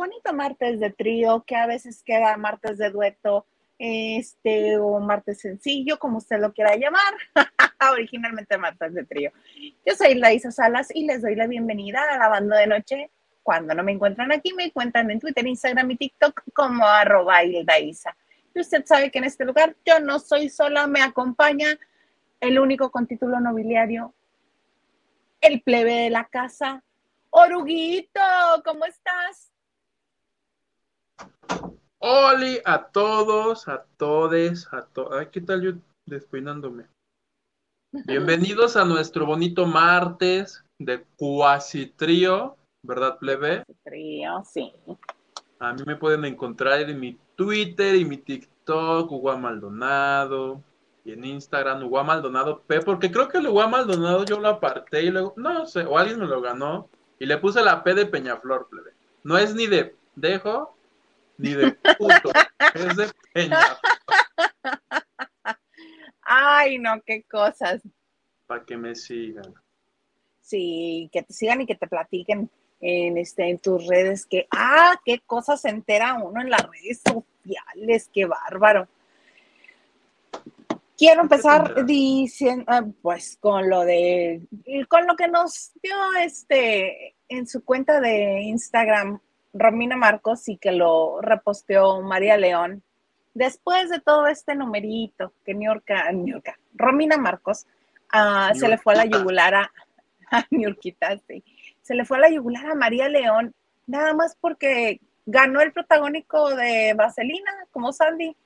bonito martes de trío, que a veces queda martes de dueto, este, o martes sencillo, como usted lo quiera llamar. Originalmente martes de trío. Yo soy Laisa Salas y les doy la bienvenida a la banda de noche. Cuando no me encuentran aquí, me encuentran en Twitter, Instagram y TikTok como arroba Y usted sabe que en este lugar yo no soy sola, me acompaña el único con título nobiliario, el plebe de la casa, Oruguito, ¿cómo estás? Hola a todos, a todes, a todos. Ay, ¿qué tal yo despeinándome? Bienvenidos a nuestro bonito martes de Cuasi Trío, ¿verdad, plebe? Trío, sí. A mí me pueden encontrar en mi Twitter y mi TikTok, Hugo Maldonado, y en Instagram, Hugo Maldonado P, porque creo que el Hugo Maldonado yo lo aparté y luego, no sé, o alguien me lo ganó y le puse la P de Peñaflor, plebe. No es ni de dejo ni de puto, es de Peñaflor. Ay, no, qué cosas. Para que me sigan. Sí, que te sigan y que te platiquen en, este, en tus redes que, ah, qué cosas se entera uno en las redes sociales, qué bárbaro. Quiero empezar diciendo, ah, pues con lo de, con lo que nos dio este en su cuenta de Instagram Romina Marcos y que lo reposteó María León. Después de todo este numerito que New York, Romina Marcos ah, se le fue a la yugular a, a se le fue a la yugular a María León, nada más porque ganó el protagónico de Vaselina, como Sandy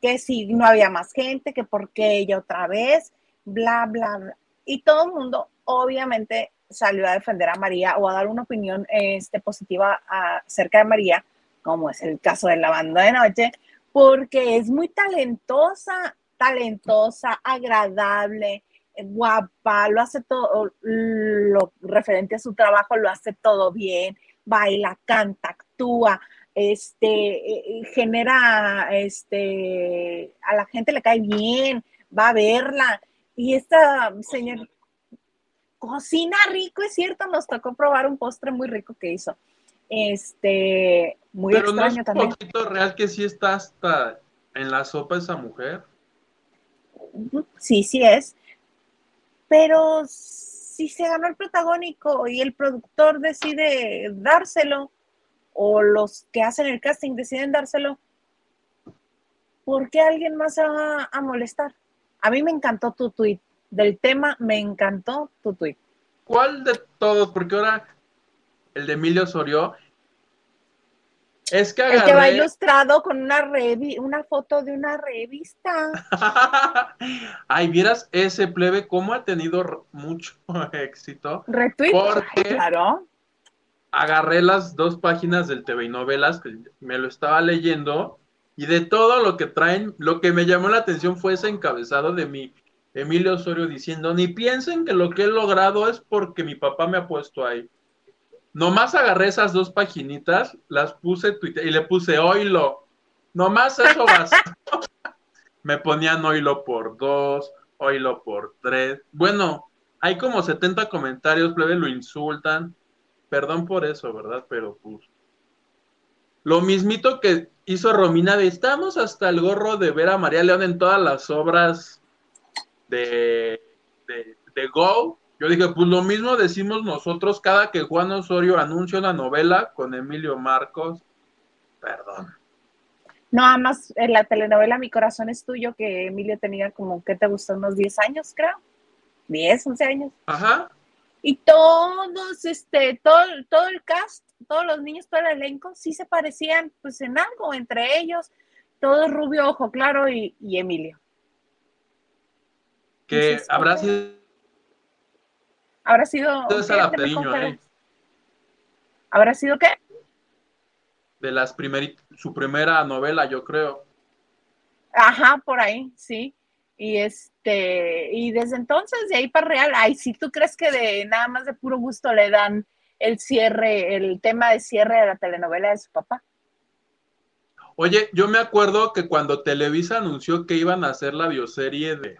que si no había más gente, que por qué ella otra vez, bla, bla, bla. Y todo el mundo obviamente salió a defender a María o a dar una opinión este, positiva acerca de María, como es el caso de la banda de noche, porque es muy talentosa, talentosa, agradable, guapa, lo hace todo, lo referente a su trabajo, lo hace todo bien, baila, canta, actúa, este, eh, eh, genera, este, a la gente le cae bien, va a verla. Y esta señora cocina rico, es cierto, nos tocó probar un postre muy rico que hizo. Este, muy Pero extraño no es también. un poquito real que sí está hasta en la sopa esa mujer. Sí, sí es. Pero si se ganó el protagónico y el productor decide dárselo, o los que hacen el casting deciden dárselo, ¿por qué alguien más se va a molestar? A mí me encantó tu tweet. Del tema me encantó tu tweet. ¿Cuál de todos? Porque ahora el de Emilio Osorio es que agarré... El que va ilustrado con una revi una foto de una revista. Ay, vieras ese plebe cómo ha tenido mucho éxito. Retweet, Porque- claro. agarré las dos páginas del TV y novelas que me lo estaba leyendo y de todo lo que traen, lo que me llamó la atención fue ese encabezado de mi Emilio Osorio diciendo, ni piensen que lo que he logrado es porque mi papá me ha puesto ahí. Nomás agarré esas dos paginitas, las puse Twitter y le puse oilo. Nomás eso bastó. me ponían oilo por dos, oilo por tres. Bueno, hay como 70 comentarios, plebe, lo insultan. Perdón por eso, ¿verdad? Pero pues. Lo mismito que hizo Romina de estamos hasta el gorro de ver a María León en todas las obras de, de, de Go. Yo dije, pues lo mismo decimos nosotros cada que Juan Osorio anuncia una novela con Emilio Marcos. Perdón. No, además en la telenovela Mi corazón es tuyo, que Emilio tenía como, ¿qué te gustó? Unos 10 años, creo. 10, 11 años. Ajá. Y todos, este, todo, todo el cast, todos los niños, todo el elenco, sí se parecían, pues, en algo entre ellos. Todo rubio, ojo claro y, y Emilio. Que habrá sido ¿Habrá sido... eh, ¿Habrá sido qué? de las primeri- su primera novela, yo creo. Ajá, por ahí, sí. Y este, y desde entonces, de ahí para real, ay, si tú crees que de nada más de puro gusto le dan el cierre, el tema de cierre de la telenovela de su papá. Oye, yo me acuerdo que cuando Televisa anunció que iban a hacer la bioserie de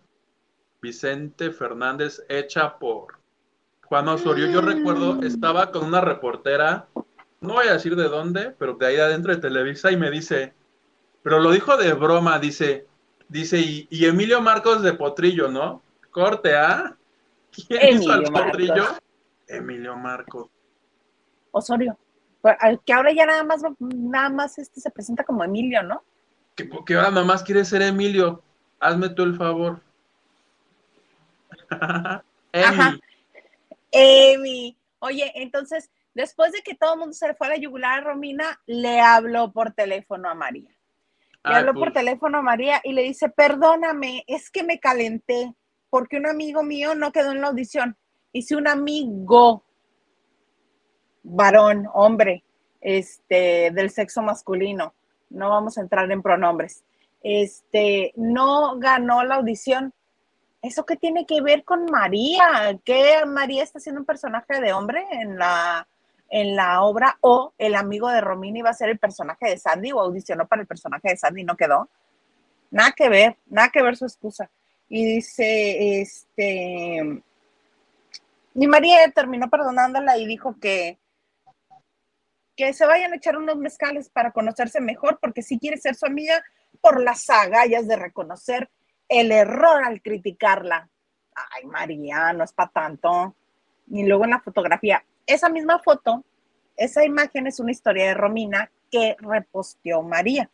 Vicente Fernández hecha por Juan Osorio, yo Mm. recuerdo, estaba con una reportera no voy a decir de dónde, pero de ahí adentro de Televisa y me dice, pero lo dijo de broma, dice, dice, y, Emilio Marcos de Potrillo, ¿no? Corte, ¿ah? ¿Quién hizo al Potrillo? Emilio Marcos. Osorio. Que ahora ya nada más, nada más este se presenta como Emilio, ¿no? Que, que ahora nada más quiere ser Emilio. Hazme tú el favor. Emi. Emi. Oye, entonces, después de que todo el mundo se le fue a la yugular a Romina, le habló por teléfono a María. Le habló por pues. teléfono a María y le dice, perdóname, es que me calenté porque un amigo mío no quedó en la audición. Y si un amigo, varón, hombre, este, del sexo masculino, no vamos a entrar en pronombres, este, no ganó la audición. ¿Eso qué tiene que ver con María? ¿Qué María está siendo un personaje de hombre en la, en la obra? ¿O el amigo de Romina iba a ser el personaje de Sandy o audicionó para el personaje de Sandy y no quedó? Nada que ver, nada que ver su excusa. Y dice, este, y María terminó perdonándola y dijo que, que se vayan a echar unos mezcales para conocerse mejor, porque si quiere ser su amiga, por las agallas de reconocer el error al criticarla. Ay, María, no es para tanto. Y luego en la fotografía, esa misma foto, esa imagen es una historia de Romina que reposteó María.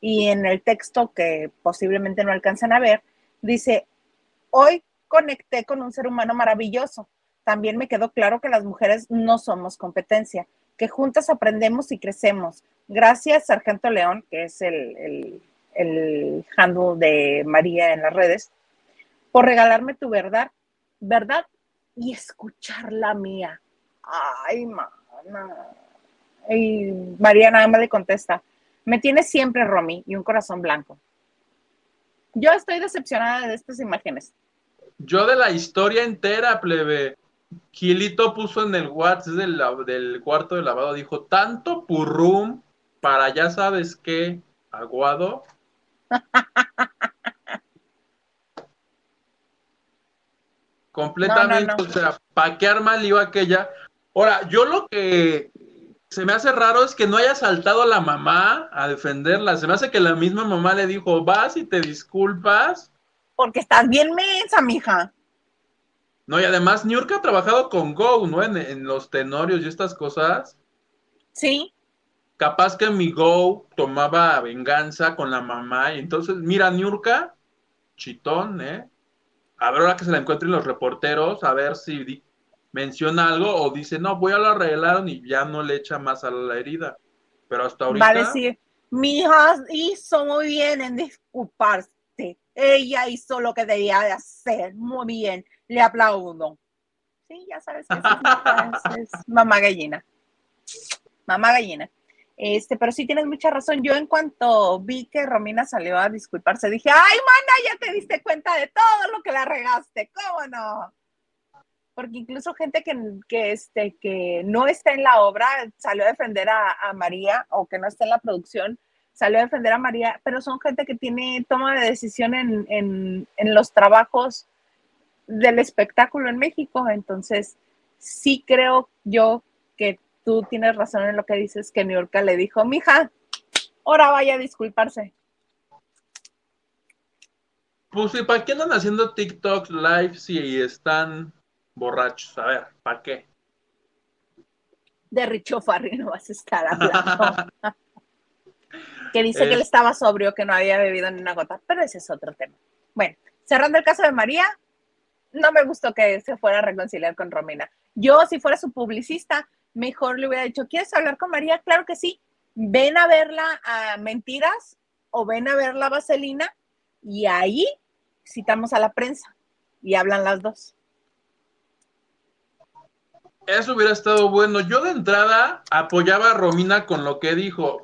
Y en el texto que posiblemente no alcancen a ver, dice, hoy conecté con un ser humano maravilloso. También me quedó claro que las mujeres no somos competencia, que juntas aprendemos y crecemos. Gracias, Sargento León, que es el el handle de María en las redes, por regalarme tu verdad, verdad y escuchar la mía. Ay, mana. Y María nada más le contesta, me tiene siempre Romy y un corazón blanco. Yo estoy decepcionada de estas imágenes. Yo de la historia entera, plebe. Gilito puso en el WhatsApp del, del cuarto de lavado, dijo, tanto purrum para ya sabes qué, aguado. Completamente, o sea, ¿para qué arma iba aquella? Ahora, yo lo que se me hace raro es que no haya saltado la mamá a defenderla. Se me hace que la misma mamá le dijo, vas y te disculpas. Porque estás bien mensa, mija. No, y además Niurka ha trabajado con Go, ¿no? En, en, los tenorios y estas cosas. Sí capaz que mi Go tomaba venganza con la mamá. Y entonces, mira, Niurka, chitón, ¿eh? A ver ahora que se la encuentren los reporteros, a ver si menciona algo o dice, no, voy a lo arreglaron y ya no le echa más a la herida. Pero hasta ahorita. Va a decir, mi hija hizo muy bien en disculparse. Ella hizo lo que debía de hacer. Muy bien. Le aplaudo. Sí, ya sabes que es mamá gallina. Mamá gallina. Este, pero sí tienes mucha razón. Yo en cuanto vi que Romina salió a disculparse, dije, ay, mana, ya te diste cuenta de todo lo que la regaste, ¿cómo no? Porque incluso gente que, que, este, que no está en la obra salió a defender a, María o que no está en la producción, salió a defender a María, pero son gente que tiene toma de decisión en, en, en los trabajos del espectáculo en México. Entonces, sí creo yo tú tienes razón en lo que dices que New le dijo, mija, ahora vaya a disculparse. Pues, ¿y para qué andan haciendo TikTok live si están borrachos? A ver, ¿para qué? De Richo Farri no vas a estar hablando. que dice que él estaba sobrio, que no había bebido ni una gota, pero ese es otro tema. Bueno, cerrando el caso de María, no me gustó que se fuera a reconciliar con Romina. Yo, si fuera su publicista, mejor le hubiera dicho, ¿quieres hablar con María? Claro que sí. Ven a verla a Mentiras o ven a ver la Vaselina y ahí citamos a la prensa y hablan las dos. Eso hubiera estado bueno. Yo de entrada apoyaba a Romina con lo que dijo.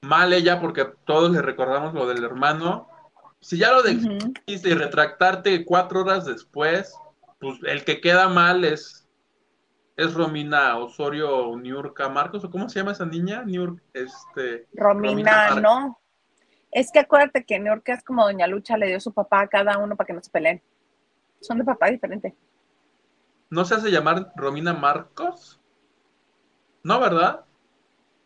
mal ella porque todos le recordamos lo del hermano. Si ya lo dijiste y retractarte cuatro horas después, pues el que queda mal es es Romina Osorio Niurka Marcos, o cómo se llama esa niña? Niur, este, Romina, no. Es que acuérdate que Niurka es como Doña Lucha, le dio su papá a cada uno para que no se peleen. Son de papá diferente. ¿No se hace llamar Romina Marcos? ¿No, verdad?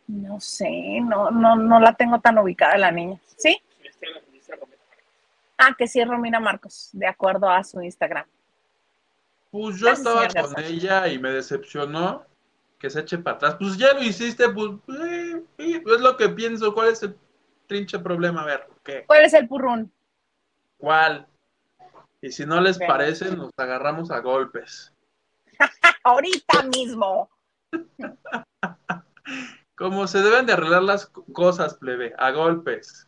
No sé, no, no, no la tengo tan ubicada la niña. ¿Sí? Ah, que sí es Romina Marcos, de acuerdo a su Instagram. Pues yo estaba con ella y me decepcionó que se eche para atrás. Pues ya lo hiciste, pues, eh, eh, es lo que pienso. ¿Cuál es el trinche problema? A ver, ¿qué? ¿Cuál es el purrún? ¿Cuál? Y si no les parece, nos agarramos a golpes. Ahorita mismo. Como se deben de arreglar las cosas, plebe, a golpes.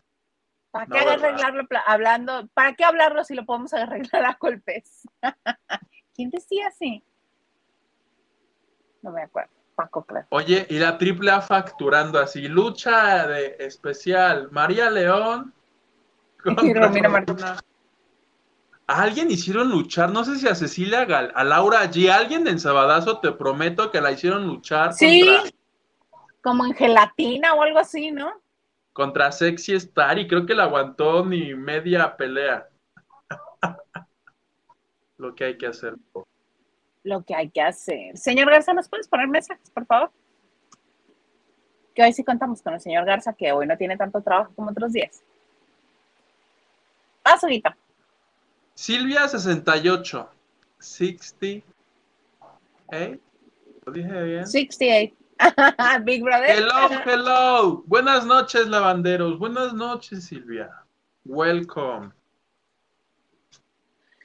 ¿Para qué arreglarlo hablando? ¿Para qué hablarlo si lo podemos arreglar a golpes? ¿Quién decía así? No me acuerdo. Paco, claro. Oye, y la triple A facturando así, lucha de especial, María León ¿A alguien hicieron luchar? No sé si a Cecilia, a Laura allí, alguien en Sabadazo, te prometo que la hicieron luchar. Sí, como en gelatina o algo así, ¿no? Contra Sexy Star y creo que la aguantó ni media pelea. Lo que hay que hacer. Lo que hay que hacer. Señor Garza, ¿nos puedes poner mensajes, por favor? Que hoy sí contamos con el señor Garza, que hoy no tiene tanto trabajo como otros días. Ah, Suguita. Silvia 68. 68. ¿Lo dije bien? 68. Big Brother. Hello, hello. Buenas noches, lavanderos. Buenas noches, Silvia. Welcome.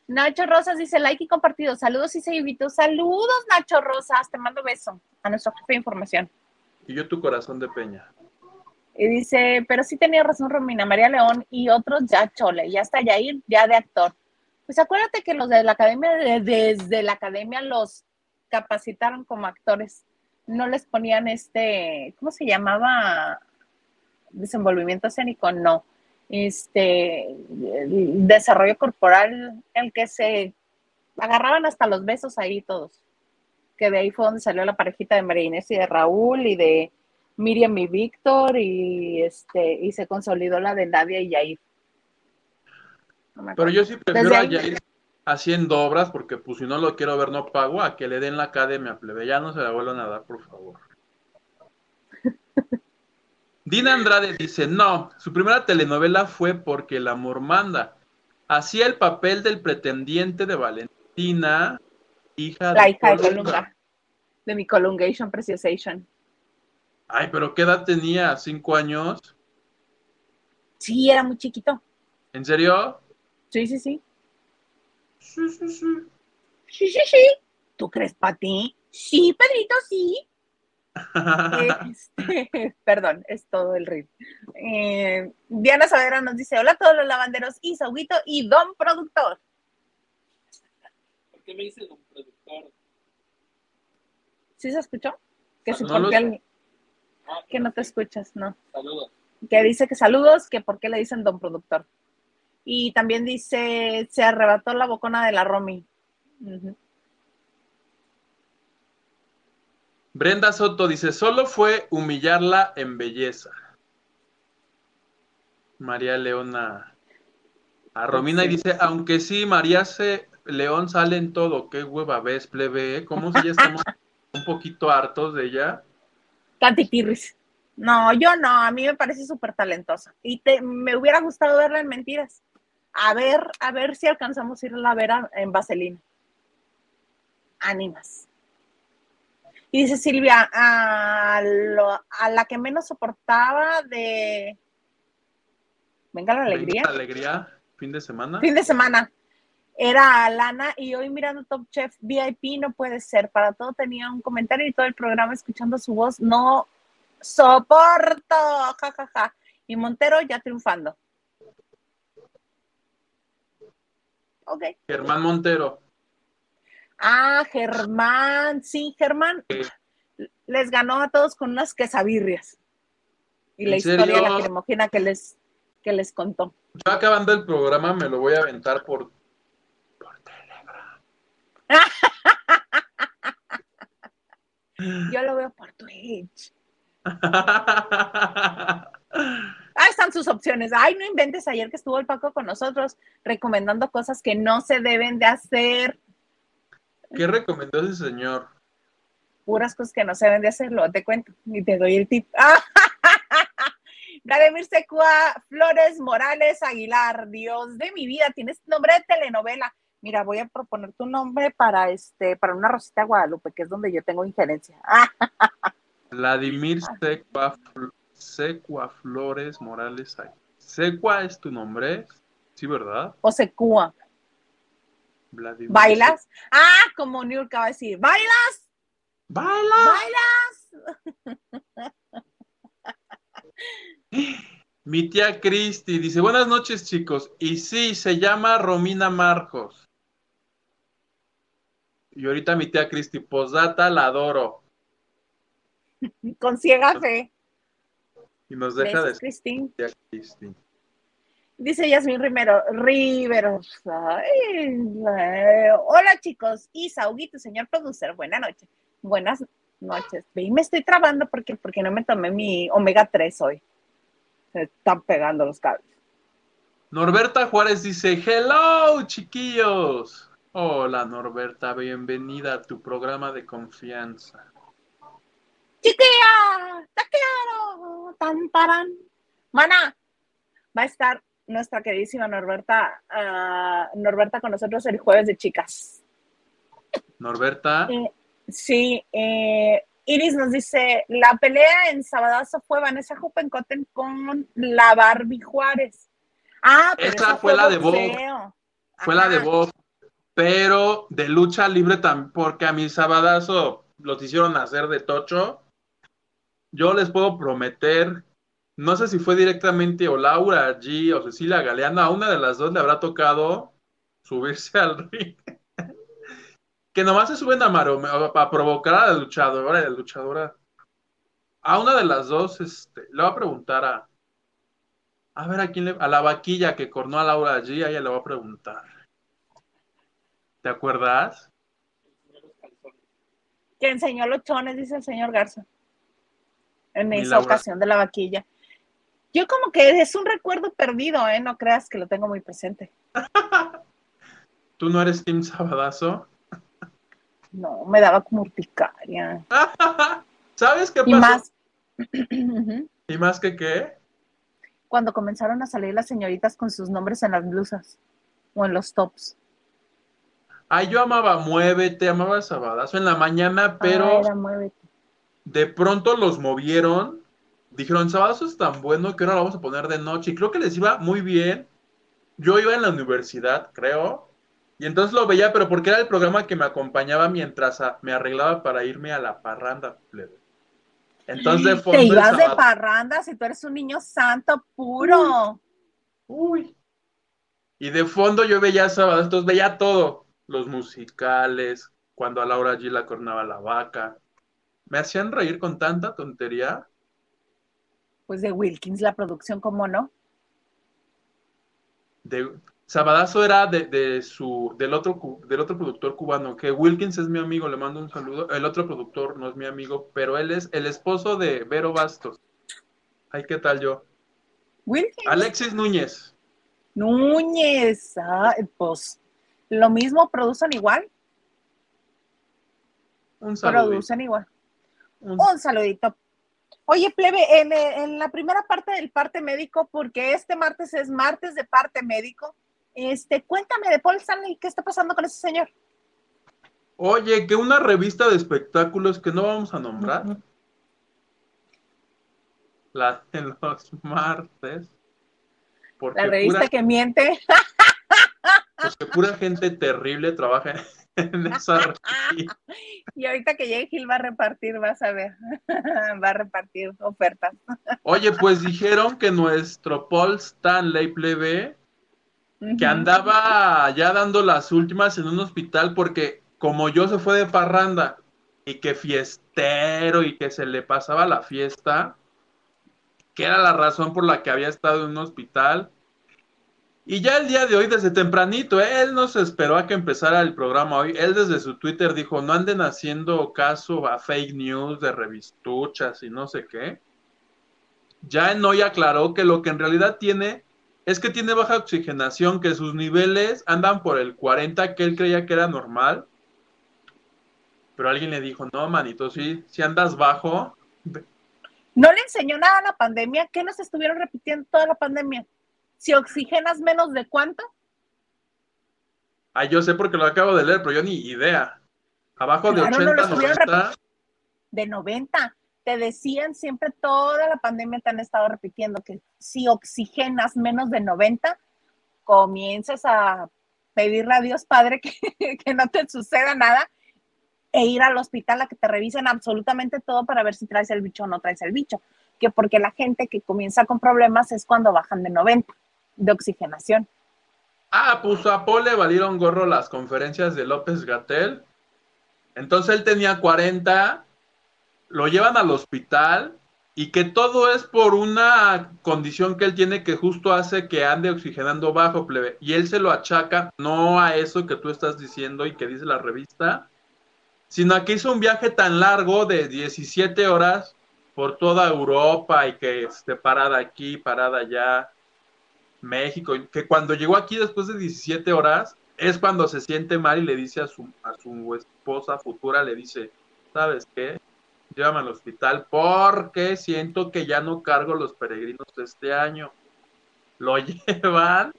Nacho Rosas dice like y compartido. Saludos y seguiditos. Saludos, Nacho Rosas. Te mando beso a nuestro jefe de información. Y yo tu corazón de peña. Y dice, pero sí tenía razón Romina, María León y otros ya chole, ya está Yair, ya de actor. Pues acuérdate que los de la academia, desde la academia los capacitaron como actores. No les ponían este, ¿cómo se llamaba? Desenvolvimiento escénico, no. Este, desarrollo corporal, el que se agarraban hasta los besos ahí todos. Que de ahí fue donde salió la parejita de María Inés y de Raúl y de Miriam y Víctor y este y se consolidó la de Nadia y Yair. Pero yo sí prefiero a Yair haciendo obras porque pues si no lo quiero ver no pago a que le den la academia plebe, ya no se la vuelvan a dar por favor. Dina Andrade dice, no, su primera telenovela fue porque el amor manda. Hacía el papel del pretendiente de Valentina, hija la de hija de Colunga, de mi Colungation Preciosation. Ay, pero ¿qué edad tenía? ¿Cinco años? Sí, era muy chiquito. ¿En serio? Sí, sí, sí. Sí, sí, sí. Sí, sí, sí. ¿Tú crees, Pati? Sí, Pedrito, sí. Este, perdón, es todo el ritmo. Eh, Diana Savera nos dice: Hola a todos los lavanderos, y Sauguito y Don Productor. ¿Por qué me dice Don Productor? ¿Sí se escuchó? Que se no que no te escuchas, no. Saludos. Que dice que saludos, que por qué le dicen don productor. Y también dice, se arrebató la bocona de la Romy. Brenda Soto dice, solo fue humillarla en belleza. María Leona a Romina y dice, aunque sí, María se, León sale en todo, qué hueva ves, plebe, ¿cómo si ya estamos un poquito hartos de ella? Pirris. No, yo no, a mí me parece súper talentosa. Y te, me hubiera gustado verla en Mentiras. A ver, a ver si alcanzamos a ir a la vera en Vaselina. Ánimas. Y dice Silvia, a, a la que menos soportaba de... Venga la alegría. Venga la alegría, fin de semana. Fin de semana era Alana y hoy mirando Top Chef VIP no puede ser. Para todo tenía un comentario y todo el programa escuchando su voz. No soporto, jajaja. Ja, ja. Y Montero ya triunfando. Ok. Germán Montero. Ah, Germán, sí, Germán. Les ganó a todos con unas quesabirrias. Y la historia la que les, que les contó. Yo acabando el programa me lo voy a aventar por Yo lo veo por Twitch. Ahí están sus opciones. Ay, no inventes ayer que estuvo el Paco con nosotros recomendando cosas que no se deben de hacer. ¿Qué recomendó ese señor? puras cosas que no se deben de hacer, luego te cuento y te doy el tip. Vladimir Secua Flores Morales Aguilar, Dios de mi vida, tienes nombre de telenovela. Mira, voy a proponer tu nombre para este, para una Rosita Guadalupe, que es donde yo tengo injerencia. Vladimir Secua, Secua Flores Morales Aguilar. Secua es tu nombre, sí, ¿verdad? O Secua. Vladimir ¿Bailas? Ah, como Niurka va a decir, ¿bailas? ¡Baila! ¿Bailas? Mi tía Cristi dice, buenas noches chicos. Y sí, se llama Romina Marcos. Y ahorita mi tía Cristi, posdata, la adoro. Con ciega fe. Y nos deja Besos, de Cristín. tía Cristi. Dice Yasmin Rimero, Riveros. Hola chicos, Isa, Huguito, señor producer, buenas noches. Buenas noches. Ve, y me estoy trabando porque, porque no me tomé mi omega 3 hoy. Se están pegando los cables. Norberta Juárez dice, hello chiquillos. Hola Norberta, bienvenida a tu programa de confianza. ¡Chiquilla! ¡Te quiero! ¡Tan! Mana, va a estar nuestra queridísima Norberta, ah, Norberta con nosotros el jueves de chicas. Norberta, Eh, sí, eh, Iris nos dice, la pelea en Sabadazo fue Vanessa Huppencotten con la Barbie Juárez. Ah, pero Esa fue la de Bob. fue la de. Bob, pero de lucha libre también, porque a mi sabadazo los hicieron hacer de tocho. Yo les puedo prometer, no sé si fue directamente o Laura G o Cecilia Galeano, a una de las dos le habrá tocado subirse al ring. que nomás se suben a, maro- a provocar a la luchadora y la luchadora. A una de las dos, este, le va a preguntar a, a ver a quién le, a la vaquilla que cornó a Laura allí, a ella le va a preguntar. ¿Te acuerdas? Que enseñó los chones, dice el señor Garza. En esa Laura. ocasión de la vaquilla. Yo como que es un recuerdo perdido, ¿eh? No creas que lo tengo muy presente. ¿Tú no eres Team Sabadazo? No, me daba como urticaria. ¿Sabes qué Y pasó? más, Ujú. ¿Y más que qué? cuando comenzaron a salir las señoritas con sus nombres en las blusas o en los tops. Ay, yo amaba Muévete, amaba Sabadazo en la mañana, pero Ah, era muévete. de pronto los movieron. Dijeron, Sabadazo es tan bueno que ahora lo vamos a poner de noche. Y creo que les iba muy bien. Yo iba en la universidad, creo. Y entonces lo veía, pero porque era el programa que me acompañaba mientras ah, me arreglaba para irme a la parranda. plebe. Entonces de fondo Te ibas de parranda si tú eres un niño santo puro. Uy. Y de fondo yo veía sábado, entonces veía todo. Los musicales, cuando a Laura G la cornaba la vaca. Me hacían reír con tanta tontería. Pues de Wilkins la producción, ¿cómo no? De, Sabadazo era de, de su, del otro, del otro productor cubano, que Wilkins es mi amigo, le mando un saludo. El otro productor no es mi amigo, pero él es el esposo de Vero Bastos. Ay, ¿qué tal yo? Wilkins. Alexis Núñez. Núñez. Ah, pues lo mismo, producen igual. Un saludo. Producen igual. Un saludito. Oye, plebe, en, en la primera parte del parte médico, porque este martes es martes de parte médico, este, cuéntame de Paul Stanley, ¿qué está pasando con ese señor? Oye, que una revista de espectáculos que no vamos a nombrar. La de los martes. Porque La revista pura, que miente. porque pura gente terrible trabaja en esa. Y ahorita que llegue Gil va a repartir, vas a ver, va a repartir ofertas. Oye, pues dijeron que nuestro Paul Stanley plebe, que andaba ya dando las últimas en un hospital porque como yo se fue de parranda y que fiestero y que se le pasaba la fiesta, que era la razón por la que había estado en un hospital. Y ya el día de hoy, desde tempranito, él no se esperó a que empezara el programa hoy. Él desde su Twitter dijo, no anden haciendo caso a fake news de revistuchas y no sé qué. Ya en hoy aclaró que lo que en realidad tiene es que tiene baja oxigenación, que sus niveles andan por el 40, que él creía que era normal. Pero alguien le dijo, no, manito, si andas bajo, No le enseñó nada a la pandemia. ¿Qué nos estuvieron repitiendo toda la pandemia? Si oxigenas menos de cuánto, ay, yo sé porque lo acabo de leer, pero yo ni idea. Abajo de Claro, no lo 80, estuvieron 90, de 90. Te decían siempre toda la pandemia te han estado repitiendo que si oxigenas menos de 90, comienzas a pedirle a Dios Padre que, que no te suceda nada e ir al hospital a que te revisen absolutamente todo para ver si traes el bicho o no traes el bicho. Que porque la gente que comienza con problemas es cuando bajan de 90 de oxigenación. Ah, pues a Paul le valieron gorro las conferencias de López Gatel. Entonces él tenía 40, lo llevan al hospital y que todo es por una condición que él tiene que justo hace que ande oxigenando bajo, plebe. Y él se lo achaca no a eso que tú estás diciendo y que dice la revista, sino a que hizo un viaje tan largo de 17 horas por toda Europa y que esté parada aquí, parada allá, México, que cuando llegó aquí después de 17 horas, es cuando se siente mal y le dice a su, a su esposa futura, le dice, ¿sabes qué? Llévame al hospital porque siento que ya no cargo los peregrinos de este año. Lo llevan,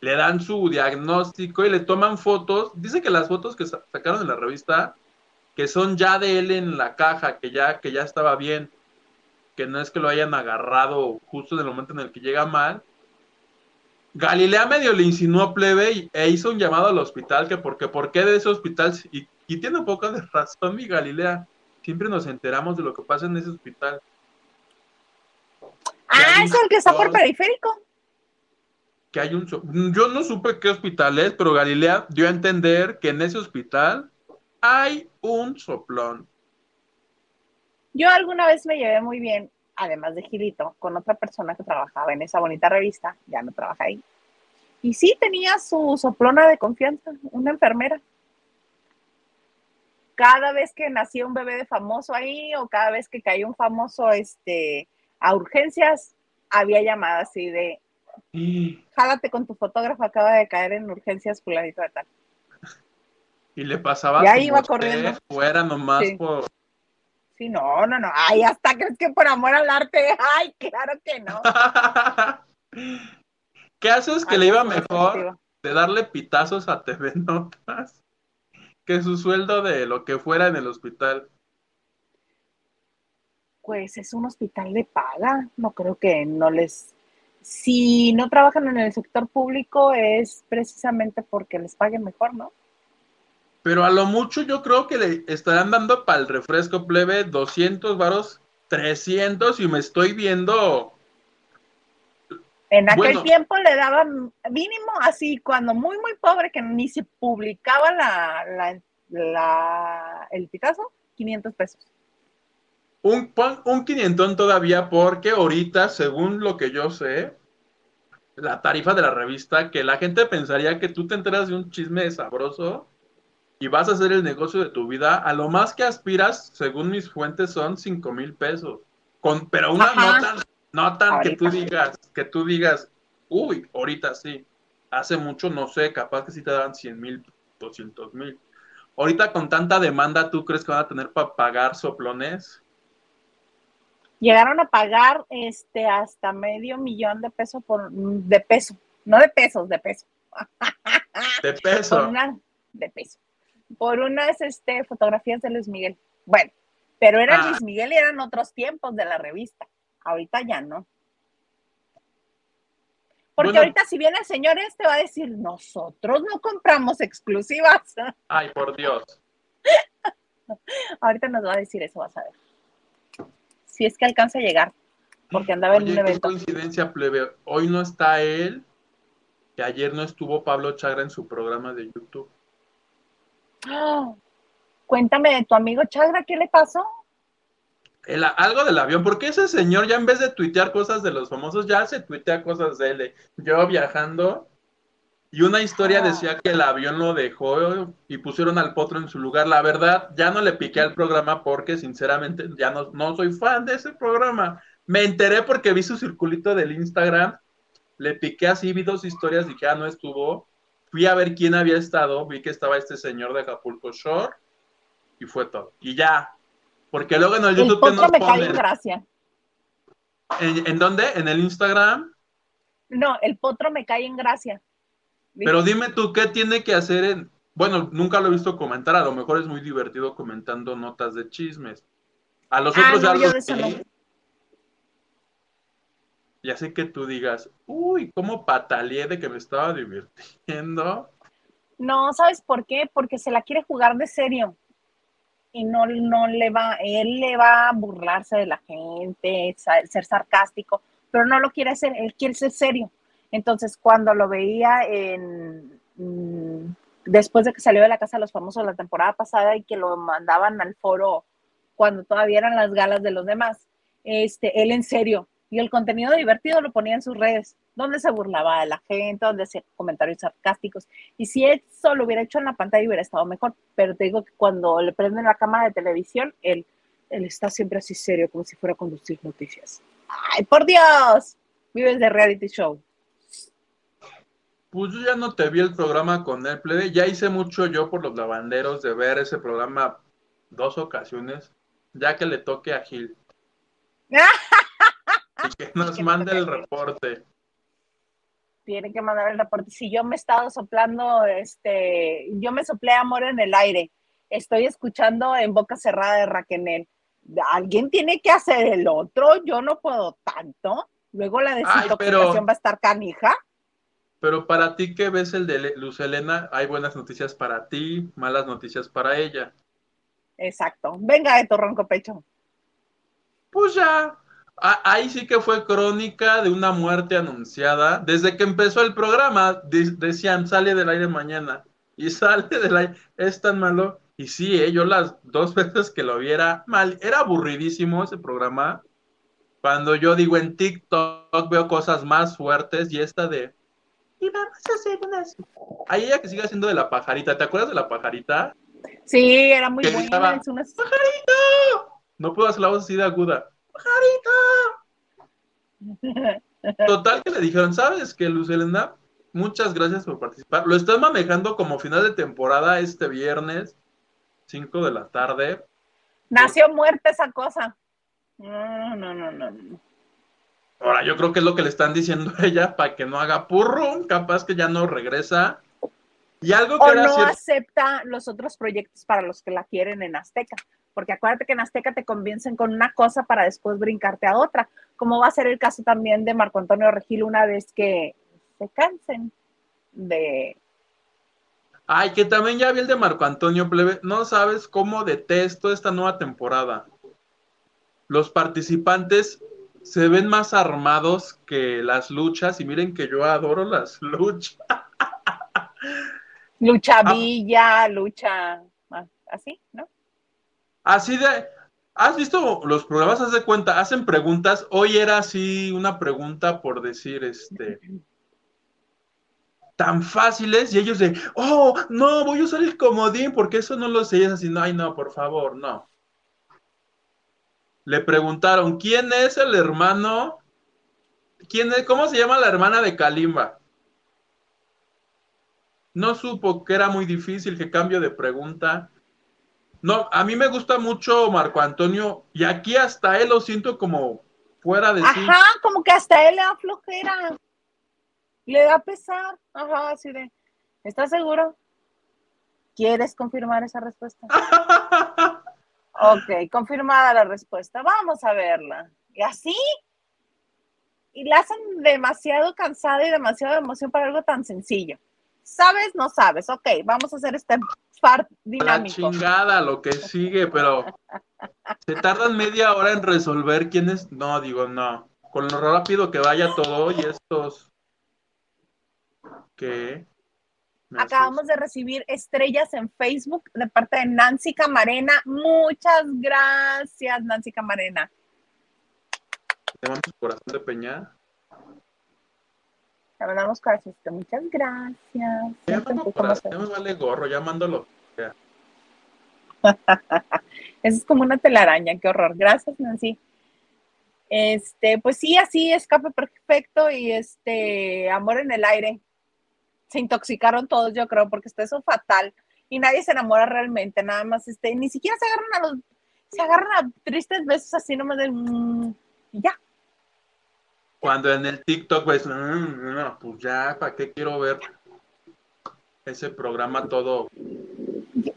le dan su diagnóstico y le toman fotos. Dice que las fotos que sa- sacaron en la revista, que son ya de él en la caja, que ya, que ya estaba bien, que no es que lo hayan agarrado justo en el momento en el que llega mal. Galilea medio le insinuó plebe y- e hizo un llamado al hospital, que porque por qué de ese hospital, y, y tiene un poco de razón mi Galilea, siempre nos enteramos de lo que pasa en ese hospital. Ah, es el que está por periférico. que hay un... Yo no supe qué hospital es, pero Galilea dio a entender que en ese hospital hay un soplón. Yo alguna vez me llevé muy bien, además de Gilito, con otra persona que trabajaba en esa bonita revista, ya no trabaja ahí. Y sí tenía su soplona de confianza, una enfermera. Cada vez que nacía un bebé de famoso ahí o cada vez que caía un famoso este, a urgencias, había llamadas así de, Y jálate con tu fotógrafo, acaba de caer en urgencias fulanito de tal. le pasaba Ya iba corriendo. fuera nomás Sí. por... No, no, no. Ay, hasta crees que por amor al arte. Ay, claro que no. ¿Qué haces que le iba mejor de darle pitazos a TV Notas que su sueldo de lo que fuera en el hospital? Pues es un hospital de paga. No creo que no les. Si no trabajan en el sector público es precisamente porque les paguen mejor, ¿no? Pero a lo mucho yo creo que le estarán dando para el refresco plebe 200 varos, 300 y me estoy viendo... En aquel Bueno. tiempo le daban mínimo así, cuando muy, muy pobre, que ni se publicaba la, la, la- el pitazo, 500 pesos. Un, un quinientón todavía porque ahorita, según lo que yo sé, la tarifa de la revista, que la gente pensaría que tú te enteras de un chisme sabroso y vas a hacer el negocio de tu vida, a lo más que aspiras, según mis fuentes, son cinco mil pesos. Con, pero una Ajá. no tan, no tan que tú digas, que tú digas, uy, ahorita sí. Hace mucho, no sé, capaz que sí te daban 100 mil, 200 mil. Ahorita con tanta demanda, ¿tú crees que van a tener para pagar soplones? Llegaron a pagar este hasta medio millón de pesos por de peso, no de pesos, de peso. De peso. una de peso. Por unas este, fotografías de Luis Miguel. Bueno, pero era Ah. Luis Miguel y eran otros tiempos de la revista. Ahorita ya no. Porque Bueno. ahorita si viene el señor este va a decir, nosotros no compramos exclusivas. Ay, por Dios. ahorita nos va a decir eso, vas a ver. Si es que alcanza a llegar, porque andaba en Oye, un qué evento. coincidencia, plebe. Hoy no está él, que ayer no estuvo Pablo Chagra en su programa de YouTube. ¡Ah! Cuéntame de tu amigo Chagra, ¿qué le pasó? El- algo del avión, porque ese señor ya en vez de tuitear cosas de los famosos, ya se tuitea cosas de él. Yo viajando y una historia Ah. decía que el avión lo dejó y pusieron al potro en su lugar. La verdad, ya no le piqué al programa porque sinceramente ya no, no soy fan de ese programa. Me enteré porque vi su circulito del Instagram, le piqué así, vi dos historias, dije, ah, no estuvo. Fui a ver quién había estado, vi que estaba este señor de Acapulco Shore y fue todo. Y ya. Porque luego en el El YouTube que potro nos me cae en ponen. gracia. ¿En, en dónde? ¿En el Instagram? No, el potro me cae en gracia. Pero dime tú, ¿qué tiene que hacer en... Bueno, nunca lo he visto comentar, a lo mejor es muy divertido comentando notas de chismes. A los Ah, otros no, ya los no. Ya sé que tú digas, uy, cómo pataleé de que me estaba divirtiendo. No, ¿sabes por qué? Porque se la quiere jugar de serio. Y no, no le va, él le va a burlarse de la gente, ser sarcástico, pero no lo quiere hacer, él quiere ser serio. Entonces, cuando lo veía en, mm, después de que salió de la Casa de los Famosos la temporada pasada y que lo mandaban al foro cuando todavía eran las galas de los demás, este, él en serio, y el contenido divertido lo ponía en sus redes, donde se burlaba de la gente, donde hacía comentarios sarcásticos. Y si eso lo hubiera hecho en la pantalla hubiera estado mejor, pero te digo que cuando le prenden la cámara de televisión, él, él está siempre así serio, como si fuera a conducir noticias. ¡Ay, por Dios! Vives de reality show. Pues yo ya no te vi el programa con él, plebe. Ya hice mucho yo por los lavanderos de ver ese programa dos ocasiones, ya que le toque a Gil. que nos mande el reporte. Tiene que mandar el reporte. Si yo me he estado soplando, este, yo me soplé amor en el aire. Estoy escuchando en boca cerrada de Raquenel. Alguien tiene que hacer el otro. Yo no puedo tanto. Luego la desintoxicación pero- va a estar canija. Pero para ti que ves el de Luz Helena, hay buenas noticias para ti, malas noticias para ella. Exacto. Venga de tu ronco pecho. Pues ya, ahí sí que fue crónica de una muerte anunciada. Desde que empezó el programa, de- decían, sale del aire mañana. Y sale del aire, es tan malo. Y sí, eh, yo las dos veces que lo viera mal, era aburridísimo ese programa. Cuando yo digo en TikTok veo cosas más fuertes y esta de... Y vamos a hacer unas... Hay ella que sigue haciendo de la pajarita. ¿Te acuerdas de la pajarita? Sí, era muy Que buena. estaba- una- No puedo hacer la voz así de aguda. Total que le dijeron, ¿sabes qué, Luz Helena? Muchas gracias por participar. Lo estás manejando como final de temporada este viernes, 5 de la tarde. Nació muerta esa cosa. No, no, no, no. Ahora, yo creo que es lo que le están diciendo a ella para que no haga purro, capaz que ya no regresa. Y algo que O no cierto, acepta los otros proyectos para los que la quieren en Azteca. Porque acuérdate que en Azteca te convencen con una cosa para después brincarte a otra. Como va a ser el caso también de Marco Antonio Regil una vez que se cansen de... Ay, que también ya vi el de Marco Antonio Plebe. No sabes cómo detesto esta nueva temporada. Los participantes se ven más armados que las luchas y miren que yo adoro las luchas. Lucha Ah. Villa, lucha... ah, Así, ¿no? Así de, ¿has visto los programas? Haz de cuenta, hacen preguntas. Hoy era así una pregunta por decir, este, tan fáciles y ellos de, oh, no, voy a usar el comodín porque eso no lo sé. Y es así, no, ay, no, por favor, no. Le preguntaron, ¿quién es el hermano? ¿Quién es, ¿Cómo se llama la hermana de Kalimba? No supo que era muy difícil, que cambio de pregunta. No, a mí me gusta mucho Marco Antonio y aquí hasta él lo siento como fuera de sí. Ajá, como que hasta él le da flojera. Le da pesar. Ajá, así de. ¿Estás seguro? ¿Quieres confirmar esa respuesta? Ok, confirmada la respuesta. Vamos a verla. Y así. Y la hacen demasiado cansada y demasiado emoción para algo tan sencillo. ¿Sabes? No sabes. Ok, vamos a hacer este par La dinámico. chingada, lo que sigue, pero se tardan media hora en resolver quién es. No, digo, no. Con lo rápido que vaya todo y estos. ¿Qué? Me Acabamos de recibir estrellas en Facebook de parte de Nancy Camarena. Muchas gracias, Nancy Camarena. Te mando corazón de peña. Mandamos corazoncito. Muchas gracias. Ya mando corazón, me vale gorro, ya mándalo. Eso es como una telaraña, qué horror. Gracias, Nancy. Este, pues sí, así, escape perfecto y este, amor en el aire. Se intoxicaron todos, yo creo, porque está eso fatal. y nadie se enamora realmente, nada más, este, ni siquiera se agarran a los, se agarran a tristes besos así nomás de, mm, y ya. Cuando en el TikTok, pues, mm, no, pues ya, ¿para qué quiero ver ese programa todo?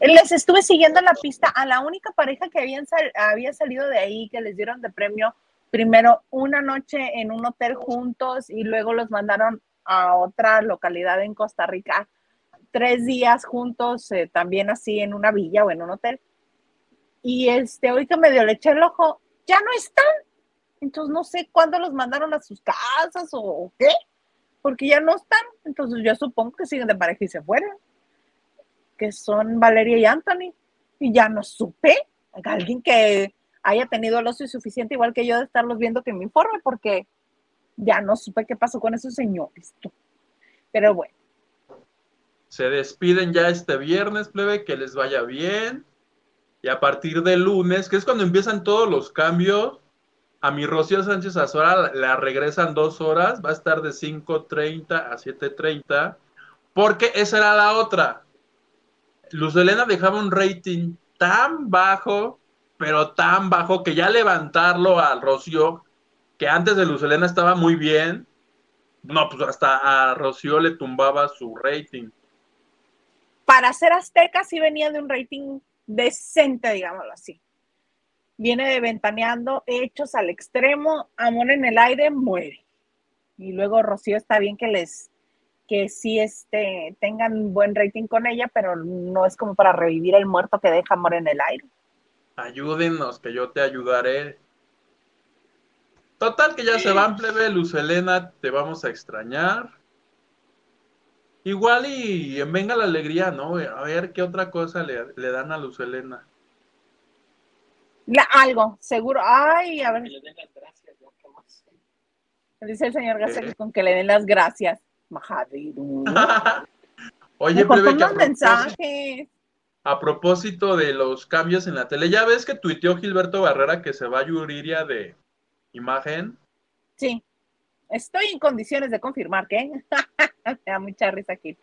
Les estuve siguiendo la pista a la única pareja que habían había salido de ahí, que les dieron de premio primero una noche en un hotel juntos y luego los mandaron a otra localidad en Costa Rica, tres días juntos, eh, también así en una villa o en un hotel. Y este, hoy que medio le eché el ojo, ya no están. Entonces no sé cuándo los mandaron a sus casas o qué, porque ya no están. Entonces yo supongo que siguen de pareja y se fueron, que son Valeria y Anthony. Y ya no supe, alguien que haya tenido el ocio suficiente, igual que yo, de estarlos viendo que me informe, porque ya no supe qué pasó con esos señores. Pero bueno, Se despiden ya este viernes, plebe, que les vaya bien. Y a partir del lunes, que es cuando empiezan todos los cambios, a mi Rocío Sánchez Azora la, regresan dos horas, va a estar de 5.30 a 7.30, porque esa era la otra. Luz Helena dejaba un rating tan bajo, pero tan bajo, que ya levantarlo al Rocío, que antes de Luz Helena estaba muy bien, no, pues hasta a Rocío le tumbaba su rating. para ser azteca sí venía de un rating decente, digámoslo así. Viene de ventaneando, hechos al extremo, amor en el aire, muere. Y luego Rocío está bien que les, que sí este, tengan buen rating con ella, pero no es como para revivir el muerto que deja amor en el aire. Ayúdenos, que yo te ayudaré. Total, que ya se van, plebe, Luz Helena, te vamos a extrañar. Igual y en Venga la Alegría, ¿no? A ver qué otra cosa le, le dan a Luz Helena. La- algo, seguro. Ay, a ver, Que le den las gracias, ya, ¿qué más? dice el señor García ¿Qué? que con que le den las gracias. Majadero. Oye, Me que a mensajes. a propósito de los cambios en la tele, ya ves que tuiteó Gilberto Barrera que se va a Yuriria de imagen. Sí, estoy en condiciones de confirmar que. Me da mucha risa aquí.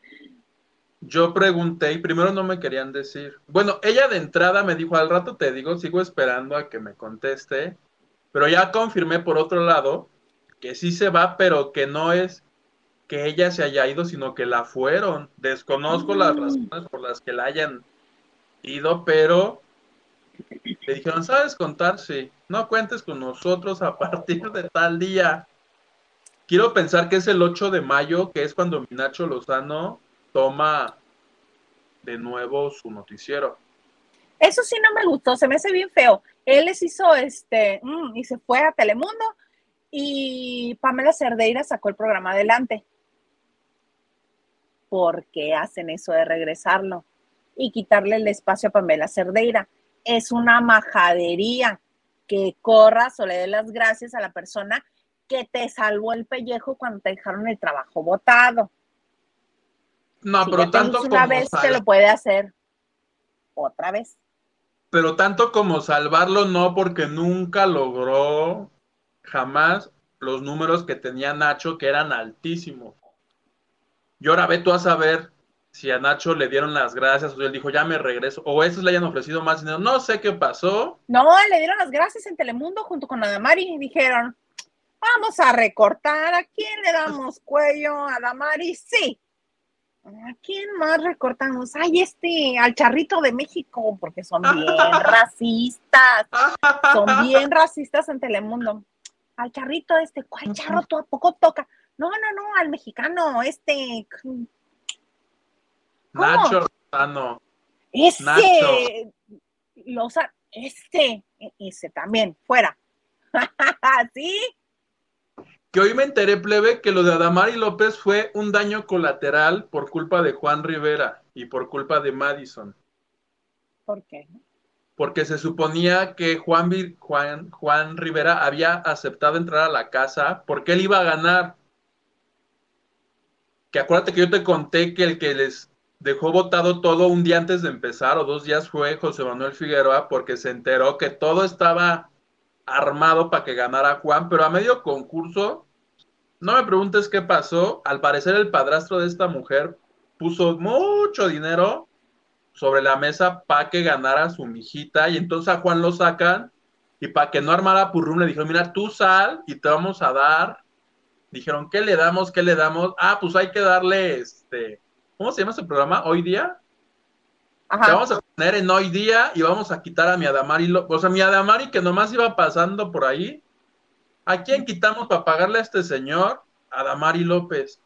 Yo pregunté y primero no me querían decir. Bueno, ella de entrada me dijo, al rato te digo, sigo esperando a que me conteste, pero ya confirmé por otro lado que sí se va, pero que no es que ella se haya ido, sino que la fueron. Desconozco las Mm. razones por las que la hayan ido, pero le dijeron, ¿sabes contar? Sí, no cuentes con nosotros a partir de tal día. Quiero pensar que es el 8 de mayo, que es cuando Minacho Lozano toma de nuevo su noticiero. Eso sí no me gustó, se me hace bien feo. Él les hizo este, mm, y se fue a Telemundo y Pamela Cerdeira sacó el programa adelante. ¿Por qué hacen eso de regresarlo y quitarle el espacio a Pamela Cerdeira? Es una majadería que corras o le des las gracias a la persona que te salvó el pellejo cuando te dejaron el trabajo botado. No, Si pero tanto una como vez, te lo puede hacer otra vez. pero tanto como salvarlo no, porque nunca logró jamás los números que tenía Nacho, que eran altísimos. Y ahora ve tú a saber si a Nacho le dieron las gracias o él dijo, ya me regreso, o esos le hayan ofrecido más dinero. No sé qué pasó. No, le dieron las gracias en Telemundo junto con Adamari y dijeron, vamos a recortar, ¿a quién le damos cuello? A Adamari, sí. ¿A quién más recortamos? Ay, este, al charrito de México, porque son bien racistas, son bien racistas en Telemundo. Al charrito este, ¿cuál charro tú a poco toca? No, no, no, al mexicano, este, ¿Cómo? Nacho Lozano. ese, Nacho. Loza- este, e- ese también, fuera. ¿Sí? Que hoy me enteré, plebe, que lo de Adamari López fue un daño colateral por culpa de Juan Rivera y por culpa de Madison. ¿Por qué? Porque se suponía que Juan, Juan, Juan Rivera había aceptado entrar a la casa porque él iba a ganar. Que acuérdate que yo te conté que el que les dejó votado todo un día antes de empezar o dos días fue José Manuel Figueroa porque se enteró que todo estaba armado para que ganara Juan, pero a medio concurso, no me preguntes qué pasó, al parecer el padrastro de esta mujer puso mucho dinero sobre la mesa para que ganara su mijita y entonces a Juan lo sacan y para que no armara purrum le dijeron, mira, tú sal y te vamos a dar. Dijeron, ¿qué le damos? ¿Qué le damos? Ah, pues hay que darle este, ¿cómo se llama ese programa? ¿Hoy día? Ajá. Vamos a poner en hoy día y vamos a quitar a mi Adamari, o sea, mi Adamari que nomás iba pasando por ahí. ¿A quién quitamos para pagarle a este señor? Adamari López,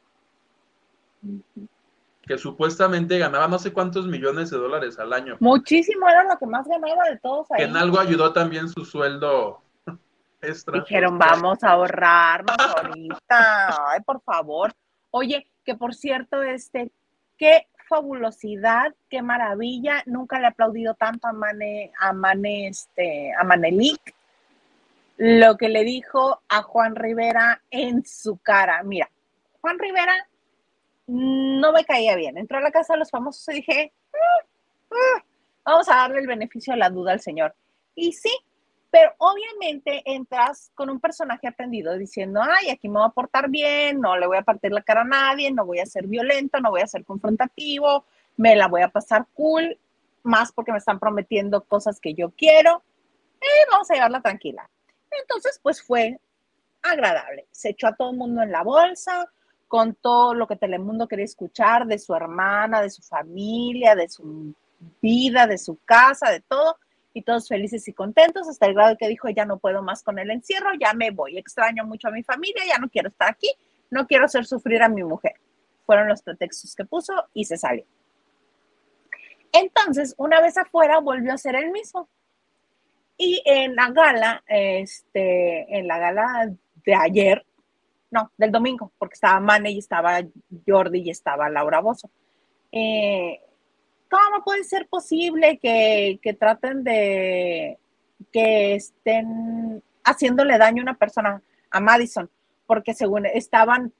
que supuestamente ganaba no sé cuántos millones de dólares al año. Muchísimo era lo que más ganaba de todos Que ahí. en algo ayudó también su sueldo extra. Dijeron, vamos a ahorrarnos ahorita. Ay, por favor. Oye, que por cierto, este, qué fabulosidad, qué maravilla. Nunca le he aplaudido tanto a Mane, a Mane, este, a Manelik. Lo que le dijo a Juan Rivera en su cara. Mira, Juan Rivera no me caía bien. Entró a la casa de los famosos y dije, "Ah, ah, vamos a darle el beneficio de la duda al señor. Y sí, pero obviamente entras con un personaje aprendido diciendo, ay, aquí me voy a portar bien, no le voy a partir la cara a nadie, no voy a ser violento, no voy a ser confrontativo, me la voy a pasar cool, más porque me están prometiendo cosas que yo quiero, y vamos a llevarla tranquila. Entonces, pues fue agradable. Se echó a todo el mundo en la bolsa, contó lo que Telemundo quería escuchar de su hermana, de su familia, de su vida, de su casa, de todo y todos felices y contentos hasta el grado que dijo, ya no puedo más con el encierro, ya me voy, extraño mucho a mi familia, ya no quiero estar aquí, no quiero hacer sufrir a mi mujer. Fueron los pretextos que puso y se salió. Entonces, una vez afuera, volvió a ser el mismo. Y en la gala, este, en la gala de ayer, no, del domingo, porque estaba Mane y estaba Jordi y estaba Laura Bozo. Eh, ¿Cómo puede ser posible que, que traten de que estén haciéndole daño a una persona, a Madison? Porque según estaban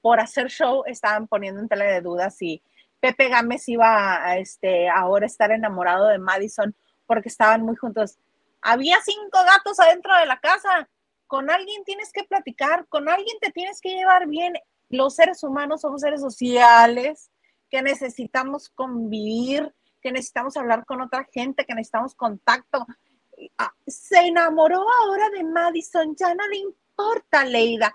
por hacer show, estaban poniendo en tela de dudas si Pepe Gámez iba a este, ahora estar enamorado de Madison porque estaban muy juntos. Había cinco gatos adentro de la casa. Con alguien tienes que platicar, con alguien te tienes que llevar bien. Los seres humanos somos seres sociales que necesitamos convivir, que necesitamos hablar con otra gente, que necesitamos contacto. Ah, Se enamoró ahora de Madison, ya no le importa, Leida.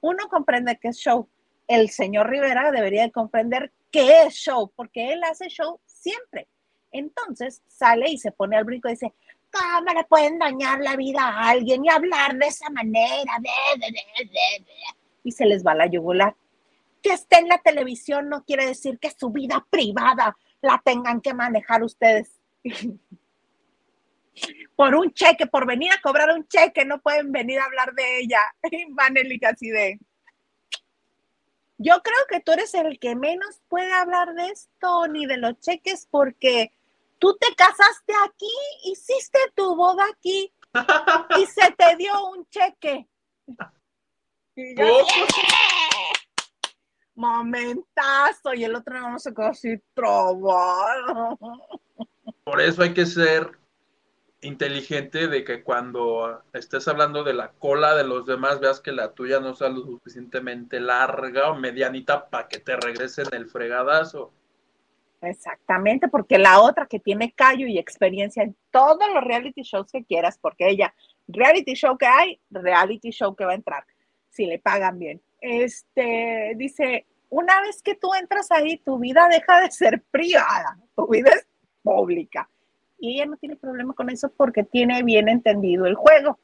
Uno comprende que es show. El señor Rivera debería de comprender que es show, porque él hace show siempre. Entonces sale y se pone al brinco y dice, ¿cómo pueden dañar la vida a alguien y hablar de esa manera? Y se les va la yugular que esté en la televisión no quiere decir que su vida privada la tengan que manejar ustedes. por un cheque, por venir a cobrar un cheque, no pueden venir a hablar de ella. Y Manelik así de. Yo creo que tú eres el que menos puede hablar de esto ni de los cheques porque tú te casaste aquí, hiciste tu boda aquí y se te dio un cheque. Y yo Oh. Momentazo y el otro no se quedó así trabado. Por eso hay que ser inteligente de que cuando estés hablando de la cola de los demás, veas que la tuya no sea lo suficientemente larga o medianita para que te regresen el fregadazo. Exactamente, porque la otra que tiene callo y experiencia en todos los reality shows que quieras, porque ella, reality show que hay, reality show que va a entrar, si le pagan bien. Este, dice, una vez que tú entras ahí, tu vida deja de ser privada, tu vida es pública. Y ella no tiene problema con eso porque tiene bien entendido el juego.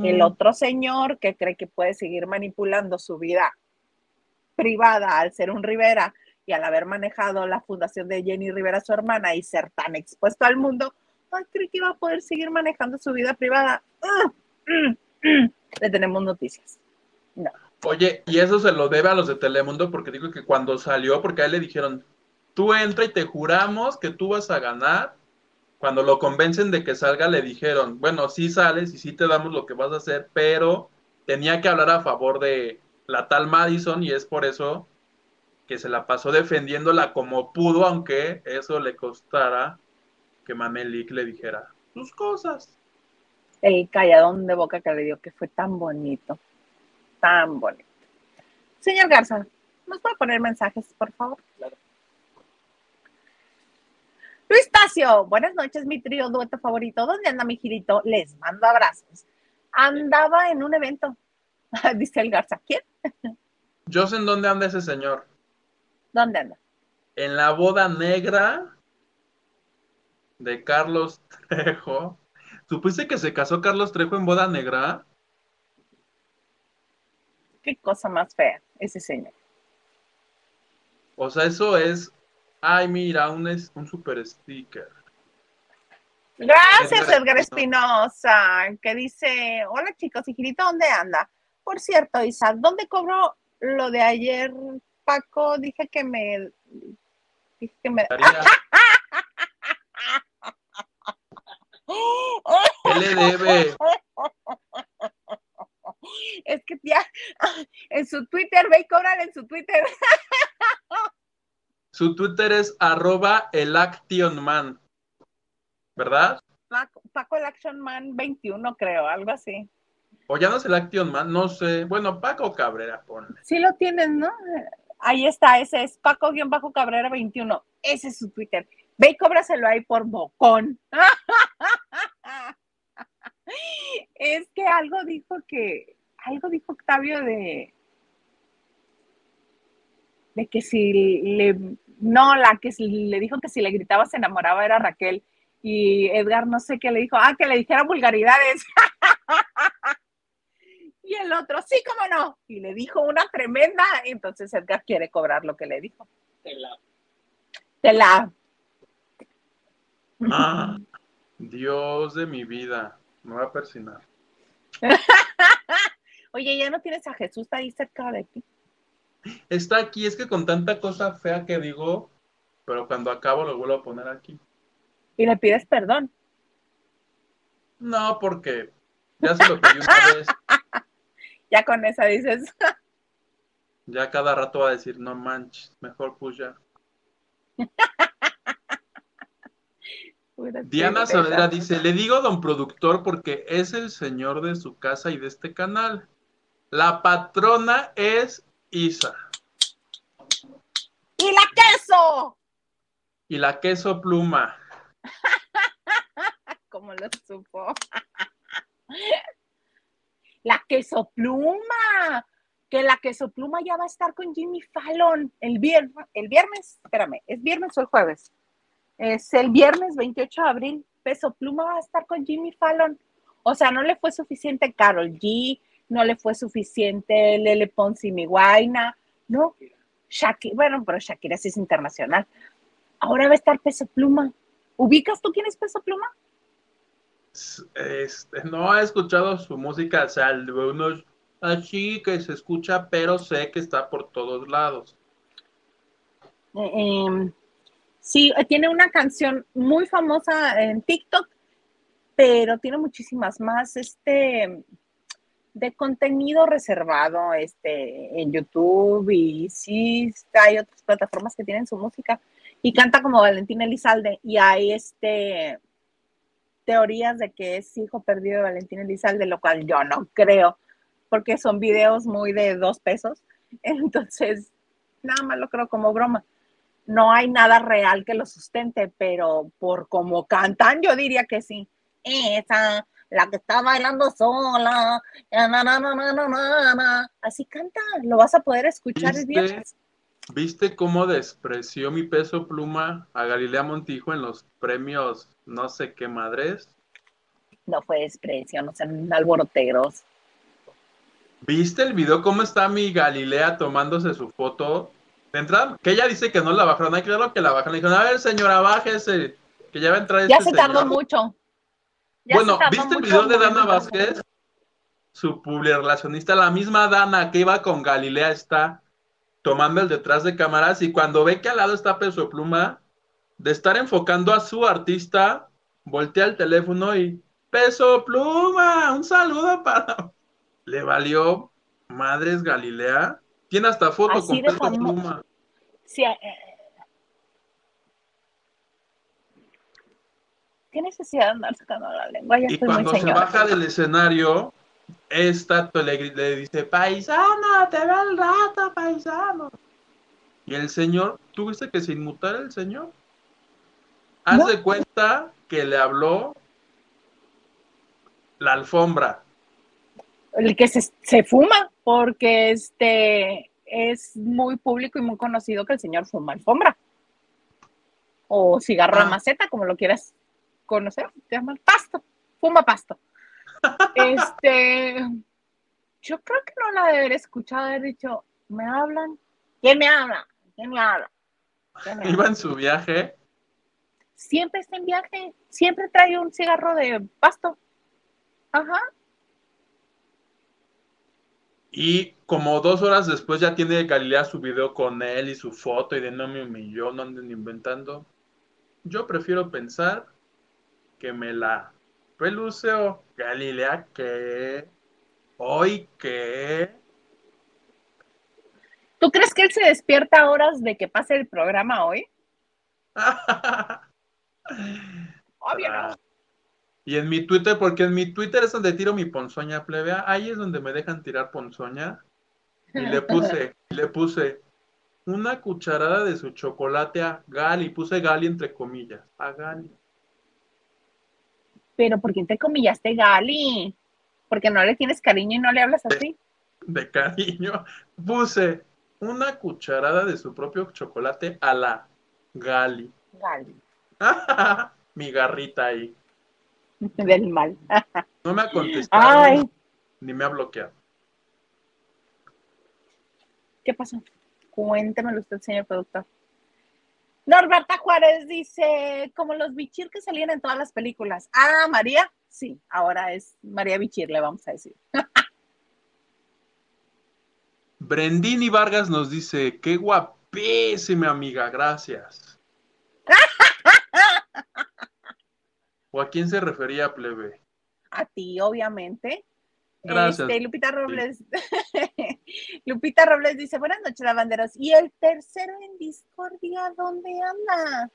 El otro señor que cree que puede seguir manipulando su vida privada al ser un Rivera y al haber manejado la fundación de Jenny Rivera, su hermana, y ser tan expuesto al mundo, ay, cree que iba a poder seguir manejando su vida privada. Ah, mm, mm. Le tenemos noticias. No. Oye, y eso se lo debe a los de Telemundo porque digo que cuando salió, porque a él le dijeron, tú entra y te juramos que tú vas a ganar. Cuando lo convencen de que salga, le dijeron, bueno, sí sales y sí te damos lo que vas a hacer, pero tenía que hablar a favor de la tal Madison y es por eso que se la pasó defendiéndola como pudo, aunque eso le costara que Manelik le dijera sus cosas. El calladón de boca que le dio, que fue tan bonito. Tan bonito. Señor Garza, ¿nos puede poner mensajes, por favor? Claro. Ignacio, buenas noches, mi trío dueto favorito. ¿Dónde anda mi girito? Les mando abrazos. Andaba en un evento, dice el Garza. ¿Quién? Yo sé en dónde anda ese señor. ¿Dónde anda? En la boda negra de Carlos Trejo. ¿Supiste que se casó Carlos Trejo en boda negra? Qué cosa más fea ese señor. O sea, eso es. Ay, mira, un, es, un super sticker. Gracias, Edgar Espinosa, que dice, hola chicos, y Girito, ¿dónde anda? Por cierto, Isaac, ¿dónde cobró lo de ayer, Paco? Dije que me... Dije que me... ¿Qué le debe? Es que ya, en su Twitter, ve y cobran en su Twitter. Su Twitter es arroba el Action Man. ¿Verdad? Paco, Paco el Action Man 21, creo, algo así. O ya no es el Action Man, no sé. Bueno, Paco Cabrera, ponle. Sí lo tienen, ¿no? Ahí está, ese es Paco-Cabrera 21. Ese es su Twitter. Ve y cóbraselo ahí por bocón. Es que algo dijo que, algo dijo Octavio de, de que si le, no, la que le dijo que si le gritaba se enamoraba era Raquel. Y Edgar no sé qué le dijo, ah, que le dijera vulgaridades. Y el otro, sí, cómo no. Y le dijo una tremenda. Entonces Edgar quiere cobrar lo que le dijo. Te la- De la. Ah, Dios de mi vida. Me voy a persinar. Oye, ya no tienes a Jesús ahí cerca de ti. Está aquí, es que con tanta cosa fea que digo, pero cuando acabo lo vuelvo a poner aquí. Y le pides perdón. No, porque ya se lo pedí una vez. Ya con esa dices. Ya cada rato va a decir, no manches, mejor pues ya. Diana Saavedra dice, le digo don productor porque es el señor de su casa y de este canal. La patrona es Isa. ¡Y la queso! Y la queso pluma. Como lo supo. La queso pluma. Que la queso pluma ya va a estar con Jimmy Fallon el viernes. El viernes, espérame, ¿es viernes o el jueves? Es el viernes 28 de abril. Peso Pluma va a estar con Jimmy Fallon. O sea, no le fue suficiente Carol G, no le fue suficiente Lele Pons y mi guaina, no. Shakira, bueno, pero Shakira sí es internacional. Ahora va a estar Peso Pluma. ¿Ubicas tú quién es Peso Pluma? Este, no he escuchado su música, o sea, de unos así que se escucha, pero sé que está por todos lados. Eh, eh, sí, tiene una canción muy famosa en TikTok, pero tiene muchísimas más este de contenido reservado este en YouTube y sí hay otras plataformas que tienen su música. Y canta como Valentina Elizalde y hay este teorías de que es hijo perdido de Valentina Elizalde, lo cual yo no creo, porque son videos muy de dos pesos, entonces nada más lo creo como broma no hay nada real que lo sustente, pero por como cantan, yo diría que sí. Esa, la que está bailando sola, na, na, na, así canta, lo vas a poder escuchar ¿Viste? viernes. ¿Viste cómo despreció mi peso pluma a Galilea Montijo en los premios no sé qué madres? No fue desprecio, no sean alboroteros. ¿Viste el video cómo está mi Galilea tomándose su foto? De entrada, que ella dice que no la bajaron, hay que claro que la bajaron. Le dijeron, a ver señora, bájese, que ya va a entrar Ya este se tardó señor". mucho. Ya Bueno, se tardó ¿viste el video de Dana Vázquez? Su publirelacionista, la misma Dana que iba con Galilea está tomando el detrás de cámaras y cuando ve que al lado está Peso Pluma, de estar enfocando a su artista, voltea el teléfono y Peso Pluma, un saludo para... Le valió madres Galilea. Tiene hasta foto Así con famo- Pluma. Sí, eh, ¿Qué necesidad de andar sacando la lengua? Ya Y estoy muy cuando se baja del escenario, esta le, le dice, paisano, te veo el rato, paisano. Y el señor, ¿tú viste que se inmutara el señor? Haz No. de cuenta que le habló la alfombra. El que se, se fuma, porque este es muy público y muy conocido que el señor fuma alfombra. O cigarro de Ah. maceta, como lo quieras conocer. Se llama pasto. Fuma pasto. este. Yo creo que no la de haber escuchado, haber dicho, ¿me hablan? ¿Quién me habla? ¿Quién me habla? ¿Quién me habla? Iba en su viaje. Siempre está en viaje. Siempre trae un cigarro de pasto. Ajá. Y como dos horas después ya tiene Galilea su video con él y su foto y de no me humilló, no anden inventando. Yo prefiero pensar que me la peluceó. Galilea, ¿qué? ¿Hoy qué? ¿Tú crees que él se despierta a horas de que pase el programa hoy? Obvio no. Y en mi Twitter, porque en mi Twitter es donde tiro mi ponzoña plebea, ahí es donde me dejan tirar ponzoña. Y le puse, le puse una cucharada de su chocolate a Gali, puse Gali entre comillas, a Gali. Pero ¿por qué te comillaste Gali? Porque no le tienes cariño y no le hablas así. de cariño, puse una cucharada de su propio chocolate a la Gali. Gali. Mi garrita ahí. Del mal. No me ha contestado Ay, ni me ha bloqueado. ¿qué pasó? Cuéntemelo usted, señor productor. Norberta Juárez dice, como los bichir que salían en todas las películas. Ah, María, sí, ahora es María Bichir, le vamos a decir. Brendini Vargas nos dice, qué guapísima amiga, gracias. ¿O a quién se refería, plebe? A ti, obviamente. Gracias. Este, Lupita Robles. Lupita Robles dice, buenas noches, lavanderos. ¿Y el tercero en discordia dónde anda?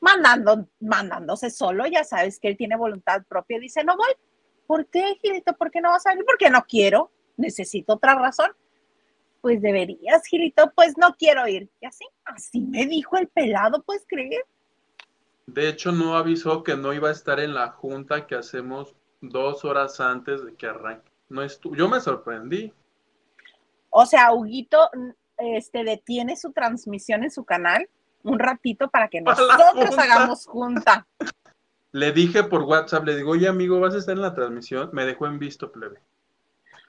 Mandando, mandándose solo, ya sabes que él tiene voluntad propia. Dice, no voy. ¿Por qué, Gilito? ¿Por qué no vas a ir? Porque no quiero. Necesito otra razón. Pues deberías, Gilito. Pues no quiero ir. Y así, así me dijo el pelado, ¿puedes creer? De hecho, no avisó que no iba a estar en la junta que hacemos dos horas antes de que arranque. No estu- Yo me sorprendí. O sea, Huguito este, detiene su transmisión en su canal un ratito para que nosotros junta. hagamos junta. Le dije por WhatsApp, le digo, oye amigo, ¿vas a estar en la transmisión? Me dejó en visto, plebe.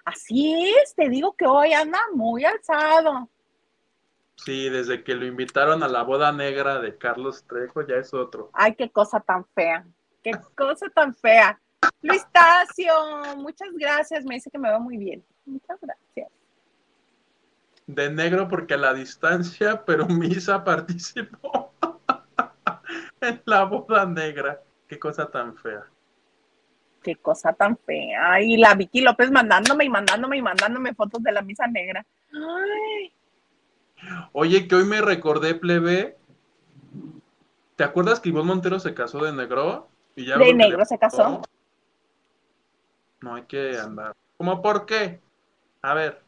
Así es, te digo que hoy anda muy alzado. Sí, desde que lo invitaron a la boda negra de Carlos Trejo, ya es otro. Ay, qué cosa tan fea. Qué cosa tan fea. Luis Tacio, muchas gracias. Me dice que me va muy bien. Muchas gracias. De negro porque a la distancia, pero Misa participó en la boda negra. Qué cosa tan fea. Qué cosa tan fea. Y la Vicky López mandándome y mandándome y mandándome fotos de la misa negra. Ay, Oye, que hoy me recordé, plebe. ¿Te acuerdas que Ivonne Montero se casó de negro? Y ya ¿De negro le se casó? No hay que andar. ¿Cómo por qué? A ver,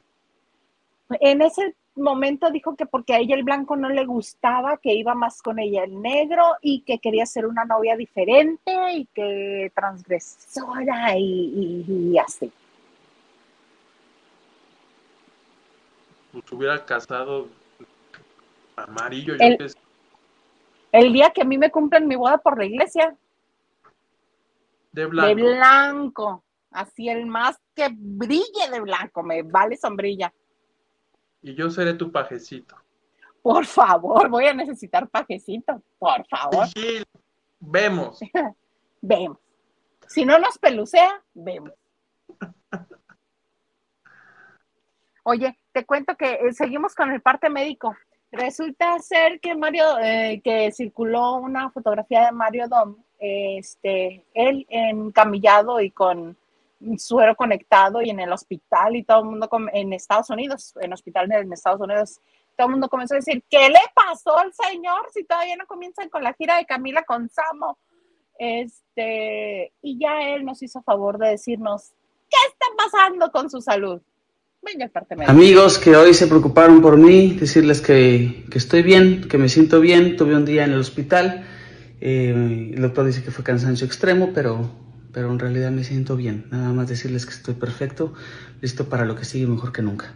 En ese momento dijo que porque a ella el blanco no le gustaba, que iba más con ella el negro y que quería ser una novia diferente y que transgresora y, y- y así. Pues hubiera casado amarillo, yo El- sé. El día que a mí me cumplen mi boda por la iglesia, de de blanco. blanco, así el más que brille de blanco, me vale sombrilla. Y yo seré tu pajecito. Por favor, voy a necesitar pajecito, por favor, Gil, vemos. vemos. Si no nos pelucea, vemos. Oye, te cuento que eh, seguimos con el parte médico. Resulta ser que Mario, eh, que circuló una fotografía de Mario Dom, este, él encamillado y con suero conectado y en el hospital y todo el mundo en Estados Unidos, en hospital en Estados Unidos, todo el mundo comenzó a decir, ¿qué le pasó al señor si todavía no comienzan con la gira de Camila con Samo? Este, y ya él nos hizo favor de decirnos, ¿qué está pasando con su salud? Parte. Amigos que hoy se preocuparon por mí, decirles que, que estoy bien, que me siento bien, tuve un día en el hospital Eh, el doctor dice que fue cansancio extremo, pero, pero en realidad me siento bien. Nada más decirles que estoy perfecto, listo para lo que sigue mejor que nunca.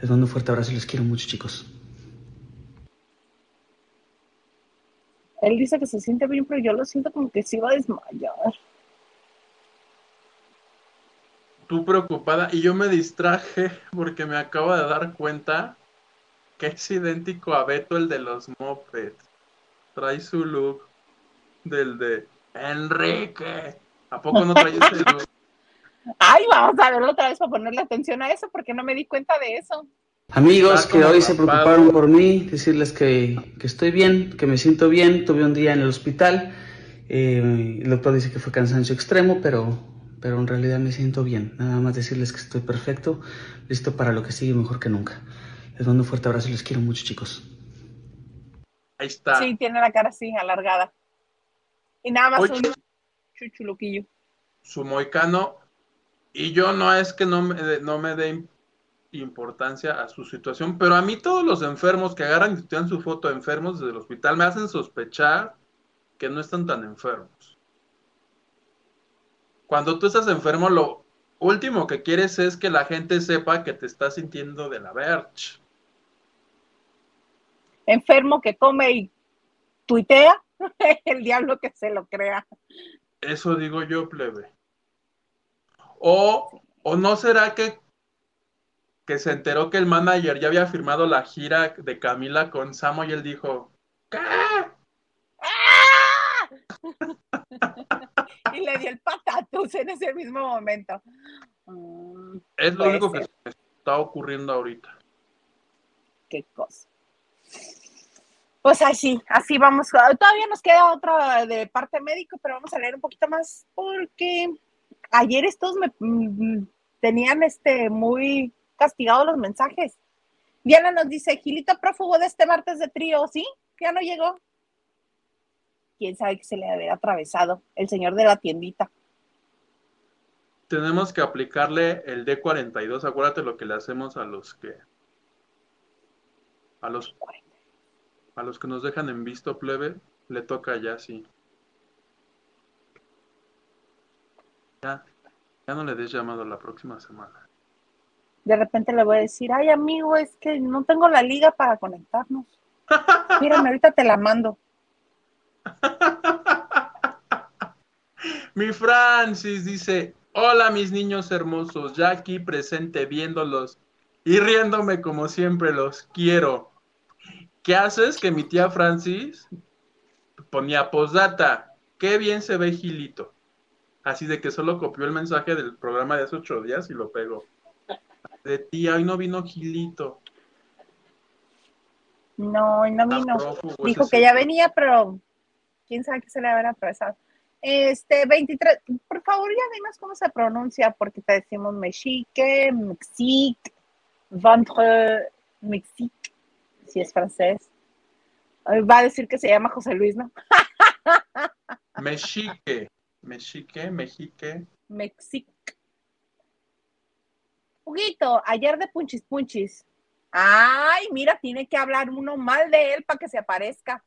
Les mando un fuerte abrazo y les quiero mucho, chicos. Él dice que se siente bien, pero yo lo siento como que se iba a desmayar. Tú preocupada y yo me distraje porque me acabo de dar cuenta que es idéntico a Beto el de los mopeds. Trae su look del de Enrique. ¿A poco no trae ese look? Ay, vamos a verlo otra vez para ponerle atención a eso, porque no me di cuenta de eso. Amigos que hoy se preocuparon por mí, decirles que, que estoy bien, que me siento bien. Tuve un día en el hospital. eh, el doctor dice que fue cansancio extremo, pero, pero en realidad me siento bien. Nada más decirles que estoy perfecto, listo para lo que sigue mejor que nunca. Les mando un fuerte abrazo y les quiero mucho, chicos. Ahí está. Sí, tiene la cara así, alargada. Y nada más Oye. un chuchuluquillo. su moicano y yo no es que no me, de- no me dé im- importancia a su situación, pero a mí todos los enfermos que agarran y tiran su foto de enfermos desde el hospital me hacen sospechar que no están tan enfermos. Cuando tú estás enfermo, lo último que quieres es que la gente sepa que te estás sintiendo de la verge. Enfermo que come y tuitea, el diablo que se lo crea. Eso digo yo, plebe. O, o no será que, que se enteró que el manager ya había firmado la gira de Camila con Samo y él dijo, ¿qué? y le dio el patatus en ese mismo momento. Mm, Es lo único que ser. me está ocurriendo ahorita. qué cosa. Pues así, así vamos. Todavía nos queda otra de parte médico, pero vamos a leer un poquito más porque ayer estos me mm, tenían este muy castigados los mensajes. Diana nos dice, Gilito prófugo de este martes de trío, ¿sí? Ya no llegó. Quién sabe que se le haber atravesado el señor de la tiendita. Tenemos que aplicarle el D42, acuérdate lo que le hacemos a los que a los a los que nos dejan en visto plebe, le toca ya sí. Ya, ya no le des llamado la próxima semana. De repente le voy a decir, ay amigo, es que no tengo la liga para conectarnos. Mírame, ahorita te la mando. Mi Francis dice, hola mis niños hermosos, ya aquí presente viéndolos y riéndome como siempre los quiero. ¿Qué haces? Que mi tía Francis ponía postdata, qué bien se ve Gilito. Así de que solo copió el mensaje del programa de hace ocho días y lo pegó. De tía, hoy no vino Gilito. No, y no vino. Dijo que ya venía, pero quién sabe qué se le habrá atravesado. Este, 23, por favor, ya dinos cómo se pronuncia, porque te decimos mexique, mexique, ventre, mexique, si es francés. Va a decir que se llama José Luis, ¿no? Mexique, Mexique, Mexique. Mexique. Huguito, ayer de Punchis Punchis. Ay, mira, tiene que hablar uno mal de él para que se aparezca.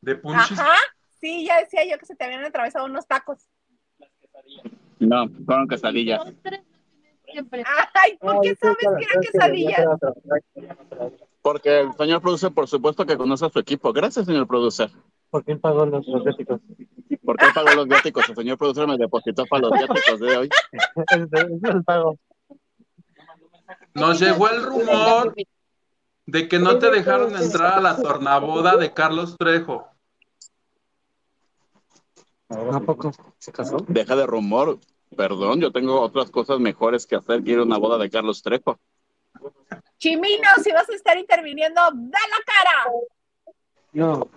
De Punchis. Ajá, sí, ya decía yo que se te habían atravesado unos tacos. Las quesadillas. No, fueron quesadillas. Siempre. Ay, ¿por qué sabes que era quesadilla? Porque el señor producer, por supuesto que conoce a su equipo. Gracias, señor producer. ¿Por qué pagó los, los viáticos? Porque él pagó los viáticos. El señor producer me depositó para los viáticos de hoy. El pago. Nos llegó el rumor de que no te dejaron entrar a la tornaboda de Carlos Trejo. ¿A poco se casó? Deja de rumor. Perdón, yo tengo otras cosas mejores que hacer que ir a una boda de Carlos Trejo. Chimino, si vas a estar interviniendo, da la cara. No.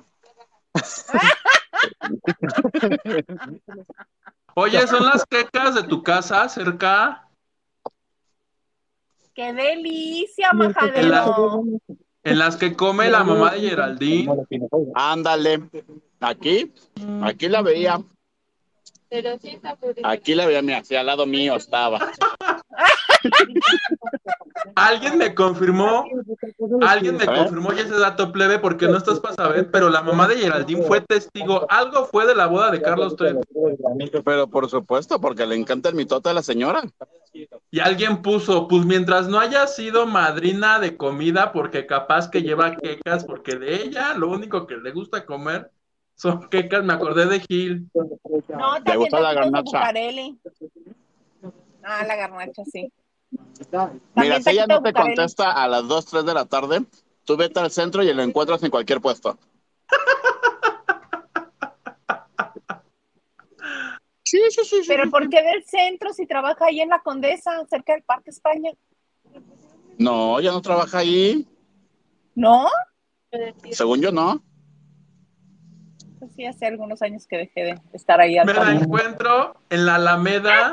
Oye, ¿son las quecas de tu casa cerca? ¡Qué delicia, En, la- majadero! en las que come la mamá de Geraldine. Ándale. Aquí, aquí la veía. Pero sí está. Aquí la veía, mira, hacia al lado mío estaba. Alguien me confirmó, alguien me confirmó ya ese dato plebe porque no estás para saber, pero la mamá de Geraldine fue testigo. Algo fue de la boda de Carlos Trejo. Pero por supuesto, porque le encanta el mitote a la señora. Y alguien puso, pues mientras no haya sido madrina de comida, porque capaz que lleva quecas, porque de ella lo único que le gusta comer son quecas, me acordé de Gil. No, también gusta la garnacha? Ah, la garnacha, sí. Mira, si ella no te Bucareli. contesta a las 2, 3 de la tarde, tú vete al centro y lo encuentras en cualquier puesto. Sí, sí, sí. sí. Pero ¿por qué del centro si trabaja ahí en la Condesa, cerca del Parque España? No, ya no trabaja ahí. ¿No? Según yo, no. Pues sí, hace algunos años que dejé de estar ahí al Me la encuentro en la Alameda,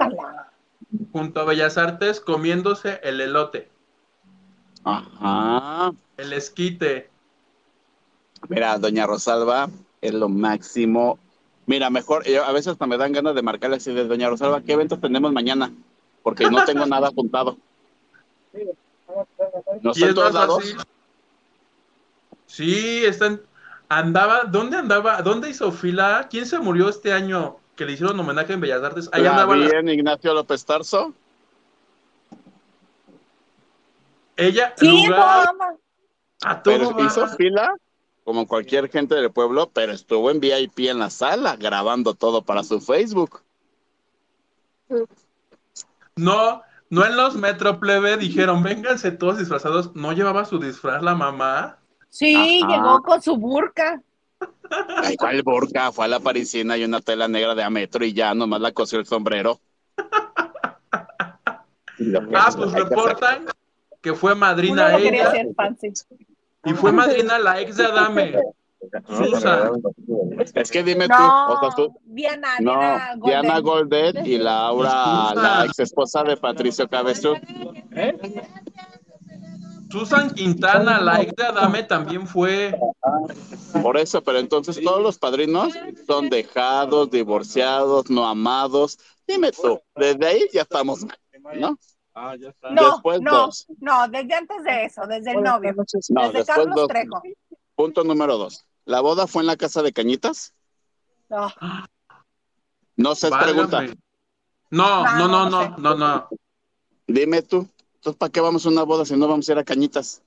junto a Bellas Artes, comiéndose el elote, Ajá. el esquite. Mira, doña Rosalba es lo máximo. Mira, mejor, yo a veces hasta me dan ganas de marcarle así de doña Rosalba, ¿qué eventos tenemos mañana? Porque no tengo nada apuntado. No Y está en es todos fácil. Sí, está en- andaba, ¿dónde andaba? ¿Dónde hizo fila? ¿Quién se murió este año que le hicieron homenaje en Bellas Artes? Ahí andaba la- vi en Ignacio López Tarso. ella, Sí, lugar, mamá. a todo Pero hizo fila como cualquier gente del pueblo, pero estuvo en VIP en la sala grabando todo para su Facebook. No, no en los Metro Plebe dijeron, vénganse todos disfrazados. ¿No llevaba su disfraz la mamá? Sí, Ajá. llegó con su burka. Ay, ¿cuál burka? Fue a la parisina y una tela negra de a metro y ya nomás la cosió el sombrero. Ah, pues reportan que fue madrina no quería ella ser fancy. y fue madrina la ex de Adame. Susan. Es que dime tú, No, o sea, tú, Diana, no, Diana Golden. Diana Goldet y Laura, la ex esposa de Patricio Cabezú. Susan Quintana, la ex de Adame, también fue. Por eso, pero entonces todos los padrinos son dejados, divorciados, no amados. Dime tú, desde ahí ya estamos mal, ¿no? No, Después no, dos. no, desde antes de eso, desde el novio. No, desde después Carlos dos. Trejo. Punto número dos. ¿La boda fue en la casa de Cañitas? Ah, No se pregunta. No, no, no, No, no, no, no. Dime tú. Entonces, ¿para qué vamos a una boda si no vamos a ir a Cañitas?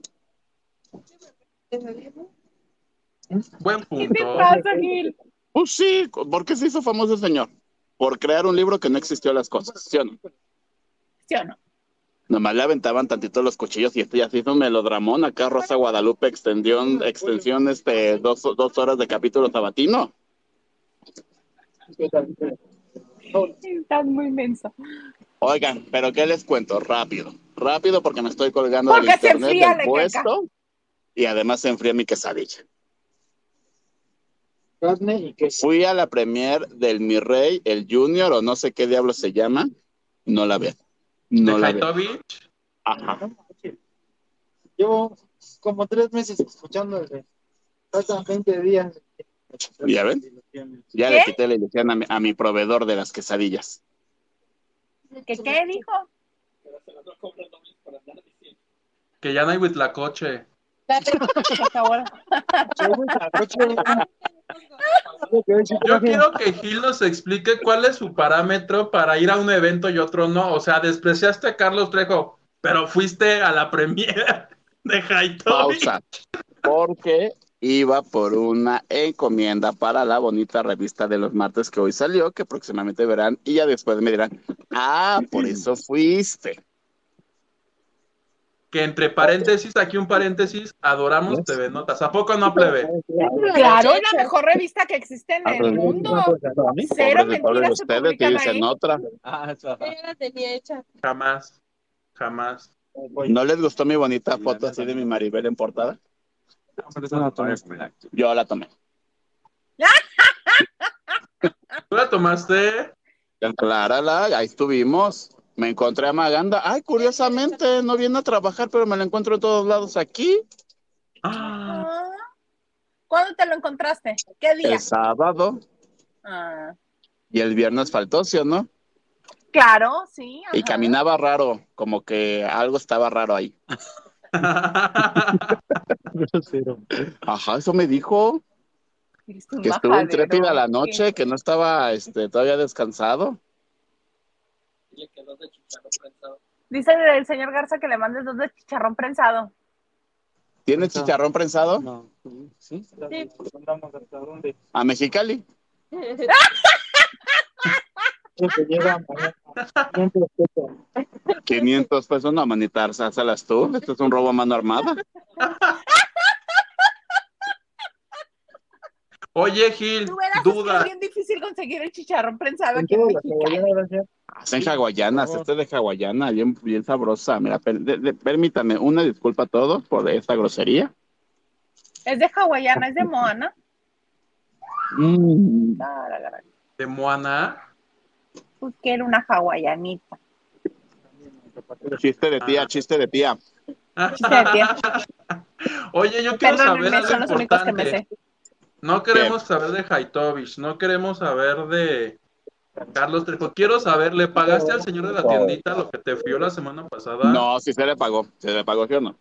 Buen ¿Qué te punto. pasa, Gil? Pues sí, ¿por qué se hizo famoso el señor? Por crear un libro que no existió las cosas, ¿sí o no? ¿Sí o no? Nomás le aventaban tantito los cuchillos y este ya se hizo un melodramón. Acá Rosa Guadalupe extendió, extensión este, dos, dos horas de capítulo sabatino. Estás muy menso. Oigan, pero ¿qué les cuento? Rápido, rápido porque me estoy colgando Porque del internet del puesto y además se enfría mi quesadilla. Carne y queso. Fui a la premier del Mi Rey, el Junior o no sé qué diablo se llama, no la veo. No de la veo. Ajá. Llevo como tres meses escuchando el de faltan 20 días. ¿Ya ven? Ya ¿Qué? le quité la ilusión a mi, a mi proveedor de las quesadillas. ¿Qué qué dijo? Que ya no hay Huitlacoche. Yo quiero que Gil nos explique cuál es su parámetro para ir a un evento y otro no. O sea, despreciaste a Carlos Trejo, pero fuiste a la premiere de Haitovich. Pausa. Porque iba por una encomienda para la bonita revista de los martes que hoy salió, que próximamente verán, y ya después me dirán, ah, por eso fuiste. Que entre paréntesis, aquí un paréntesis, adoramos TV Notas. ¿A poco no plebe? Claro, es la mejor revista que existe en el mundo. Cero de todos mentiras ustedes, y dicen otra. Yo ya la tenía hecha. Jamás, jamás. ¿No les gustó mi bonita foto así de mi Maribel en portada? Yo la tomé. ¿Tú la tomaste? Clara, ahí estuvimos. Me encontré a Maganda. Ay, curiosamente, no viene a trabajar, pero me la encuentro en todos lados aquí. Ah. ¿Cuándo te lo encontraste? ¿Qué día? El sábado Ah, y el viernes faltó, ¿sí o no? Claro, sí. Y caminaba raro, como que algo estaba raro ahí. Grosero. Ajá, eso me dijo, Eres un que estuvo intrépida la noche, que no estaba este, todavía descansado. Oye, quedó de chicharro prensado. Dice el señor Garza que le mandes dos de chicharrón prensado. ¿Tiene Prensado. chicharrón prensado? No, ¿sí? Sí. A Mexicali. Lleva mañana. Siempre respeto. 500 pesos, no, manita, sázalas tú. Esto es un robo a mano armada. Oye, Gil, Tú verás, es que es duda. bien difícil conseguir el chicharrón prensado En aquí en México. gracias. Hacen hawaianas, este es de hawaiana, bien, bien sabrosa. Mira, per- de- de- permítame una disculpa a todos por esta grosería. Es de hawaiana, es de Moana. Mm, De Moana. Pues que era una hawaianita. chiste de tía, chiste de tía. Chiste de tía. Oye, yo quiero saber Perdónenme, son algo los únicos que me importante. sé. No queremos saber de Haitovich, no queremos saber de Carlos Trejo. Quiero saber, ¿le pagaste al señor de la tiendita lo que te fió la semana pasada? No, sí se le pagó, se le pagó, ¿sí o no?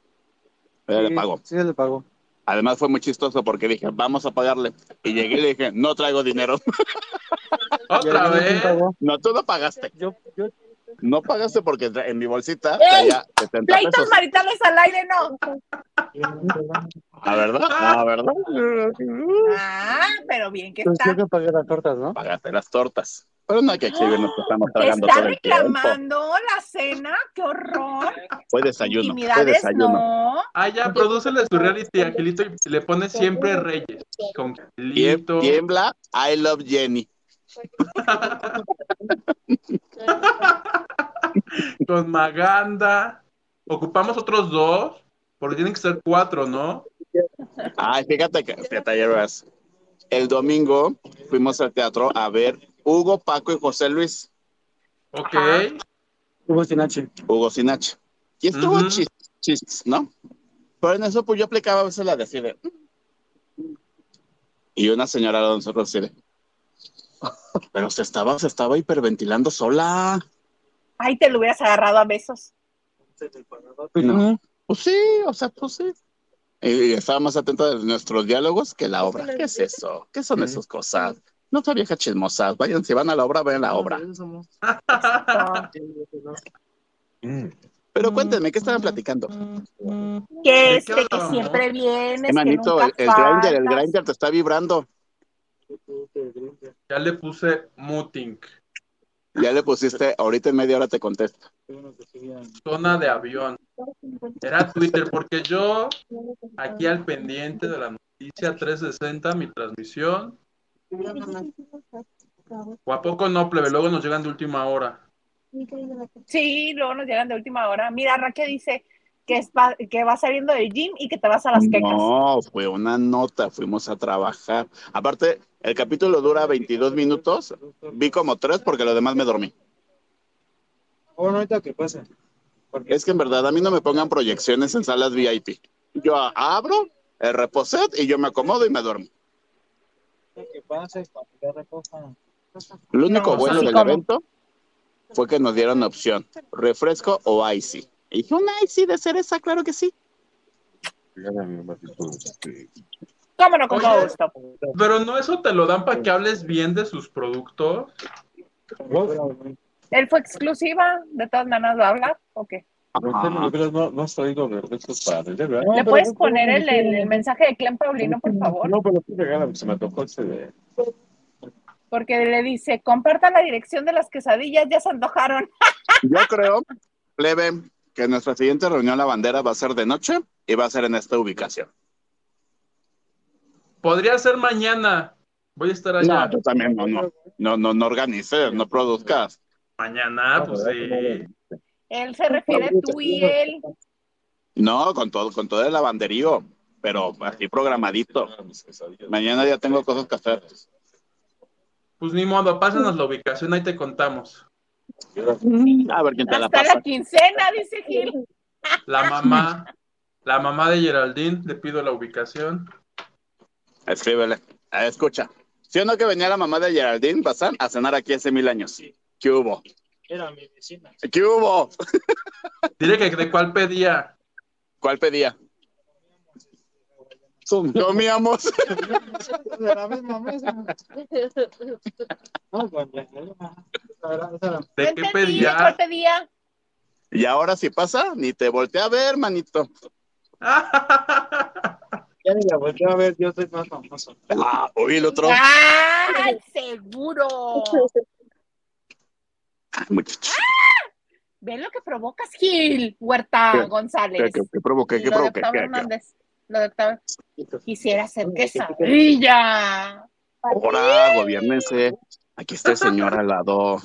Se le pagó. Sí, se le pagó. Además fue muy chistoso porque dije, vamos a pagarle. Y llegué y le dije, no traigo dinero. ¿Otra Ya, ya, ¿quién vez? No, tú no pagaste. Yo, yo, No pagaste porque en mi bolsita traía 70 Pleitos pesos. maritales al aire, no. ¿A verdad? ¿A verdad? Ah, pero bien que pues está. yo que pagué las tortas, ¿no? Pagaste las tortas. Pero no hay que exhibirnos que estamos tragando está todo el tiempo. reclamando la cena, qué horror. Fue desayuno, fue desayuno. no. Ah, ya, prodúcele su reality, Angelito, y le pone siempre Reyes. Con Angelito. Tiembla, I love Jenny. con Maganda. Ocupamos otros dos, porque tienen que ser cuatro, ¿no? Ay, fíjate que, fíjate. El domingo fuimos al teatro a ver Hugo, Paco y José Luis. Ok. Hugo Sinache. Hugo Sinache. Y estuvo Ujú. chis, chis, ¿no? Pero en eso, pues yo aplicaba a veces la de así de. Y una señora de nosotros así de. Pero se estaba, se estaba hiperventilando sola. Ay, te lo hubieras agarrado a besos. No. Pues sí, o sea, pues sí. Y estaba más atenta de nuestros diálogos que la obra. ¿Qué es eso? ¿Qué son esas cosas? No son viejas chismosas. Vayan, si van a la obra, vayan a la obra. Pero cuéntenme, ¿qué estaban platicando? Que ¿De este, que siempre vienes, que manito, nunca el, el grinder, el grinder te está vibrando. Ya le puse muting. Ya le pusiste, ahorita en media hora te contesto. Zona de avión. Era Twitter, porque yo aquí al pendiente de la noticia 360, mi transmisión. ¿O a poco no, plebe? Luego nos llegan de última hora. Sí, luego nos llegan de última hora. Mira, Raquel dice que, es pa- que va saliendo del gym y que te vas a las quecas. No, fue una nota, fuimos a trabajar. Aparte, el capítulo dura 22 minutos, vi como tres porque lo demás me dormí. Bueno, ahorita que pase. Porque Es que en verdad a mí no me pongan proyecciones en salas VIP. Yo abro el reposet y yo me acomodo y me duermo. Que pase, cuando ya recojan. Lo único No, bueno del como- evento fue que nos dieron opción, refresco o icy. Y dije, un icy de cereza, claro que sí. Con gusto. Pero no eso te lo dan para que hables bien de sus productos. Él fue exclusiva, de todas maneras va a hablar, ¿o qué? Ajá. No, no has traído refrescos para vender, ¿verdad? ¿Le puedes poner el, el- el mensaje de Clem Paulino, por favor? No, pero sí regálame, se me tocó ese de... Porque le dice, comparta la dirección de las quesadillas, ya se antojaron. Yo creo, plebe, que nuestra siguiente reunión la bandera va a ser de noche y va a ser en esta ubicación. Podría ser mañana. Voy a estar allá. No, tú también no, no, no, no, no organices, no produzcas. Mañana, pues sí. Él se refiere tú y él. No, con todo, con todo el lavanderío, pero así programadito. Mañana ya tengo cosas que hacer. Pues ni modo, pásanos la ubicación, ahí te contamos. A ver quién te la Hasta pasa. la quincena, dice Gil. La mamá, la mamá de Geraldine, le pido la ubicación. Escríbele. Escucha. ¿Sí o no que venía la mamá de Geraldine Bazán a cenar aquí hace mil años? ¿Qué hubo? Era mi vecina. ¿Qué hubo? Dile que de cuál pedía. ¿Cuál pedía? Comíamos. De la misma mesa. No, pues, ¿De qué entendí, ¿de pedía? cuál pedía? Y ahora si pasa, ni te voltea a ver, manito. Ya ni la volteé a ver, yo soy más famoso. Ah, oye, el otro. ¡Ay, seguro! Ay, muchacho. Ven lo que provocas, Gil, Huerta ¿Qué? González. ¿Qué, qué, qué provoqué? ¿Qué lo de. Hernández. Lo de Octavio. Quisiera ser quesadilla. Ahora, gobiernense. Aquí está el señor al lado.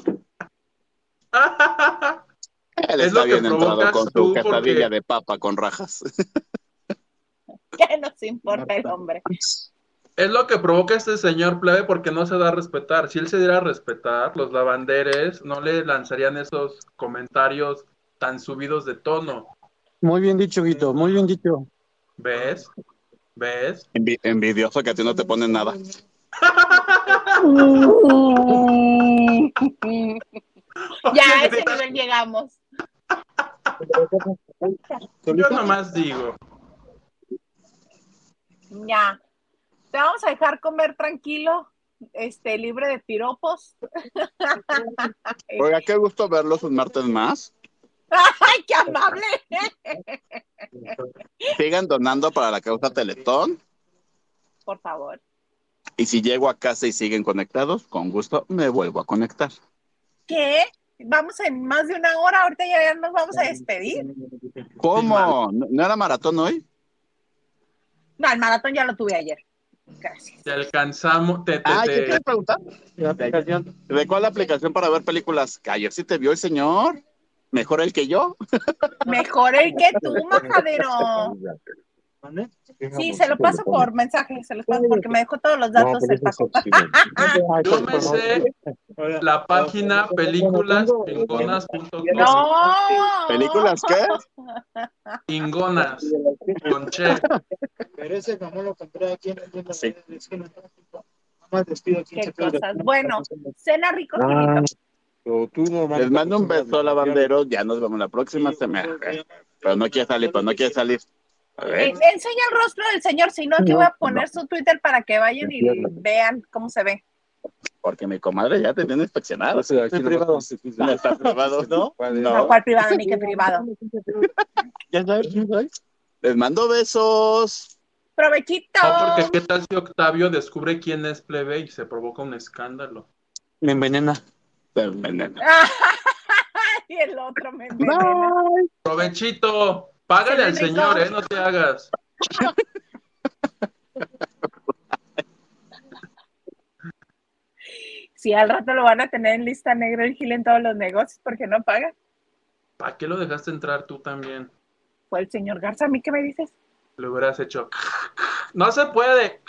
Él Es está bien entrado con su quesadilla porque- de papa con rajas. ¿Qué nos importa el hombre? Es lo que provoca este señor plebe porque no se da a respetar. Si él se diera a respetar, los lavanderes no le lanzarían esos comentarios tan subidos de tono. Muy bien dicho, Guito, muy bien dicho. ¿Ves? ¿Ves? Envi- envidioso que a ti no te ponen nada. ya a ese nivel llegamos. Yo nomás digo. Ya. Te vamos a dejar comer tranquilo, este, libre de piropos. Oiga, qué gusto verlos un martes más. ¡Ay, qué amable! Sigan donando para la causa Teletón. Por favor. Y si llego a casa y siguen conectados, con gusto me vuelvo a conectar. ¿Qué? Vamos en más de una hora, ahorita ya nos vamos a despedir. ¿Cómo? ¿No, no era maratón hoy? No, el maratón ya lo tuve ayer. Gracias. Te alcanzamos. Te, te, Ah, te- ¿qué quieres preguntar? ¿De cuál aplicación para ver películas? Que Ayer sí te vio el señor. Mejor el que yo. Mejor el que tú, majadero. Sí, se lo paso por mensaje, se los paso porque me dejó todos los datos el Paco. Yo me sé la página películasingonas.com. No. ¿Películas qué? Ingonas. Con che. Pero ese jamón lo compré aquí en despido aquí. Qué cosas. Bueno, cena rico, Ah. Les mando un beso, lavanderos. Ya nos vemos la próxima semana. Pero no quiere salir, pero no quiere salir. A ver. Eh, enseña el rostro del señor, si no, aquí voy a poner su Twitter para que vayan y vean cómo se ve. Porque mi comadre ya te tiene inspeccionado. aquí Está lo privado. No está privado, ¿no? No, cuál privado ni qué privado. Ya sabes quién soy. Les mando besos. Provechito. No, porque qué tal si Octavio descubre quién es plebe y se provoca un escándalo. Me envenena. Te envenena. y el otro me envenena. Provechito. Págale al señor. ¿eh? No te hagas. Si al rato lo van a tener en lista negra el Gil en todos los negocios porque no paga. ¿Para qué lo dejaste entrar tú también? Fue el señor Garza, ¿a mí qué me dices? Lo hubieras hecho. No se puede.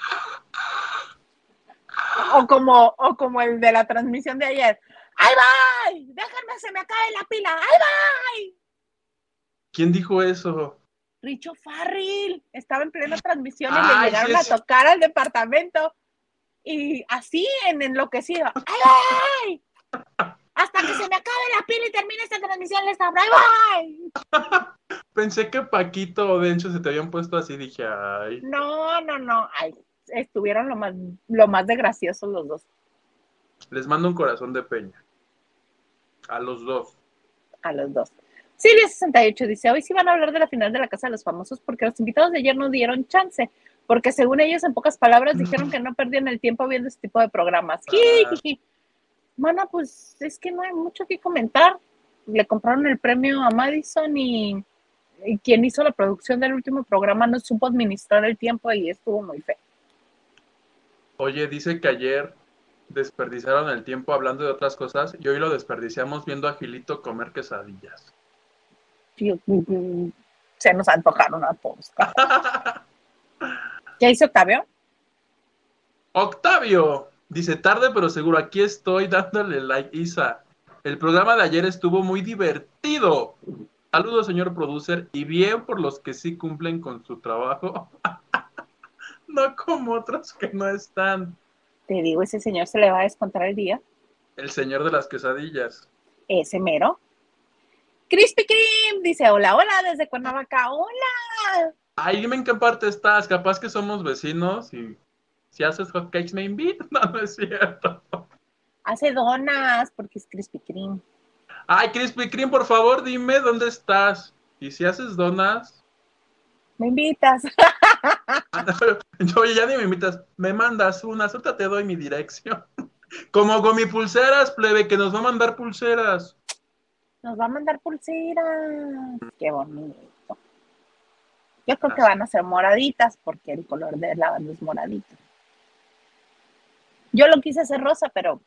O como, o como el de la transmisión de ayer. ¡Ay, bye! Déjenme, se me acabe la pila. ¡Ay, bye! ¿Quién dijo eso? Richo Farril estaba en plena transmisión y Ay, le llegaron a tocar al departamento y así en enloquecido. ¡Ay, bye! Hasta que se me acabe la pila y termine esta transmisión les abro. ¡Ay, bye! Pensé que Paquito o Dencho se te habían puesto así. Dije, ay. No, no, no. Ay, estuvieron lo más, lo más de graciosos los dos. Les mando un corazón de peña. A los dos. a los dos. Silvia68 dice, hoy sí van a hablar de la final de la Casa de los Famosos porque los invitados de ayer no dieron chance, porque según ellos, en pocas palabras, dijeron que no perdían el tiempo viendo este tipo de programas. Jijiji. Mana, pues es que no hay mucho que comentar. Le compraron el premio a Madison y, y quien hizo la producción del último programa no supo administrar el tiempo y estuvo muy feo. Oye, dice que ayer desperdiciaron el tiempo hablando de otras cosas y hoy lo desperdiciamos viendo a Gilito comer quesadillas. Tío, Se nos antojaron a todos. ¿Qué hizo Octavio? Octavio dice tarde pero seguro, aquí estoy dándole like, Isa. El programa de ayer estuvo muy divertido. Saludos, señor producer, y bien por los que sí cumplen con su trabajo. no como otros que no están. Te digo, ese señor se le va a descontar el día. El señor de las quesadillas. Ese mero. Crispy Cream dice, hola, hola, desde Cuernavaca, hola. Ay, dime en qué parte estás. Capaz que somos vecinos y si haces hotcakes me invitas. No, no es cierto. Hace donas porque es Krispy Kreme. Ay, Krispy Kreme, por favor, dime dónde estás. Y si haces donas, Me invitas. oye, ya ni me invitas, me mandas unas, ahorita te doy mi dirección. Como con mi pulseras, plebe, que nos va a mandar pulseras. Nos va a mandar pulseras. Qué bonito. Yo creo que van a ser moraditas porque el color de la banda es moradito. Yo lo quise hacer rosa, pero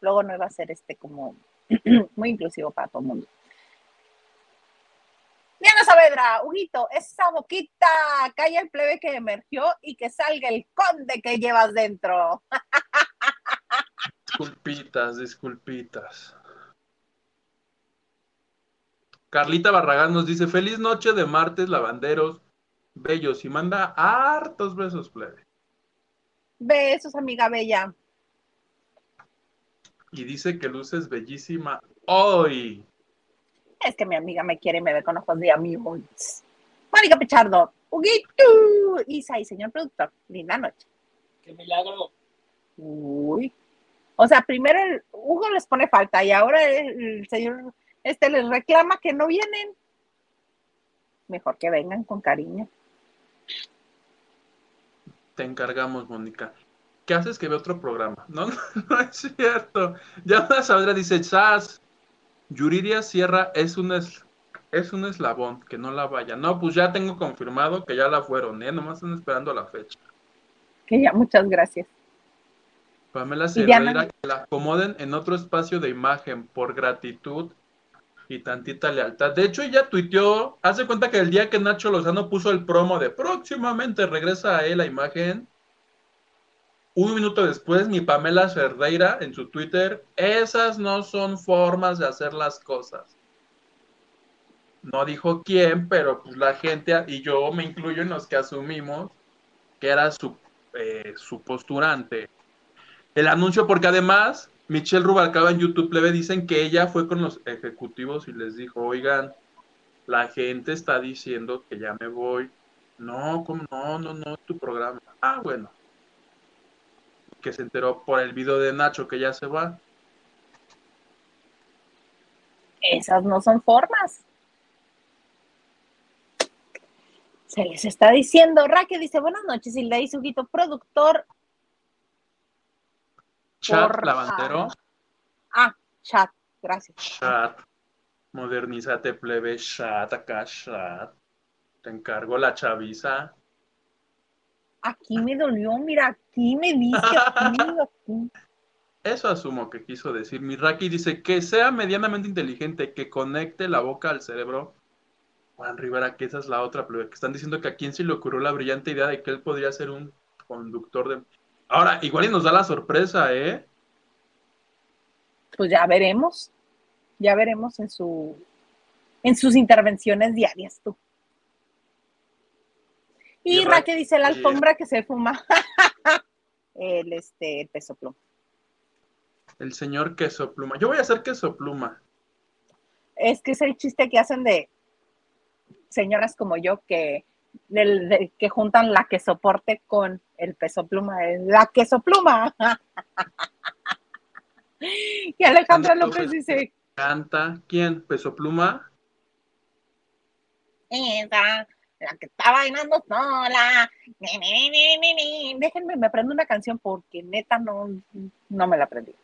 luego no iba a ser este como muy inclusivo para todo el mundo. Diana Saavedra, Huguito, esa boquita, calla el plebe que emergió y que salga el conde que llevas dentro. Disculpitas, disculpitas. Carlita Barragán nos dice, feliz noche de martes, lavanderos, bellos, y manda hartos besos, plebe. Besos, amiga bella. Y dice que luces bellísima hoy. Es que mi amiga me quiere y me ve con ojos de amigos. Mónica Pichardo, Huguito, Isa y señor productor, linda noche. ¡Qué milagro! Uy. O sea, primero el Hugo les pone falta y ahora el, el señor este les reclama que no vienen. Mejor que vengan con cariño. Te encargamos, Mónica. ¿Qué haces que ve otro programa? No, no, no es cierto. Ya una Saavedra dice, Chas, Yuridia Sierra es un, es, es un eslabón, que no la vaya. No, pues ya tengo confirmado que ya la fueron, ¿eh? Nomás están esperando la fecha. Que ya, muchas gracias. Pamela Cerdeira, que la acomoden en otro espacio de imagen por gratitud y tantita lealtad. De hecho, ella tuiteó, hace cuenta que el día que Nacho Lozano puso el promo de próximamente regresa a él la imagen, un minuto después, mi Pamela Cerdeira en su Twitter, esas no son formas de hacer las cosas. No dijo quién, pero pues la gente, y yo me incluyo en los que asumimos que era su, eh, su posturante. El anuncio, porque además Michelle Rubalcaba en YouTube le dicen que ella fue con los ejecutivos y les dijo, oigan, la gente está diciendo que ya me voy. No, ¿cómo? no, no, no, tu programa. Ah, bueno. Que se enteró por el video de Nacho que ya se va. Esas no son formas. Se les está diciendo. Raque dice, buenas noches, Hilda y Huguito, productor. Chat Por- lavandero. Ah, chat, gracias. Chat. Modernízate, plebe. Chat, acá, chat. Te encargo la chaviza. Aquí me dolió, mira, aquí me dice, aquí, aquí. Eso asumo que quiso decir. Miraki dice que sea medianamente inteligente, que conecte la boca al cerebro. Juan Rivera, que esa es la otra, plebe, que están diciendo que a quién se le ocurrió la brillante idea de que él podría ser un conductor de... Ahora, igual y nos da la sorpresa, ¿eh? Pues ya veremos. Ya veremos en su en sus intervenciones diarias tú. Y Y Raque dice la alfombra que se fuma. el este el peso pluma. El señor queso pluma. Yo voy a hacer queso pluma. Es que es el chiste que hacen de señoras como yo que del- de- que juntan la que soporte con el peso pluma, es la queso pluma. y Alejandra López dice, Canta. ¿Quién? ¿Peso pluma? esa, la que está bailando sola. Ni. Déjenme, me aprendo una canción porque neta no, no me la aprendí.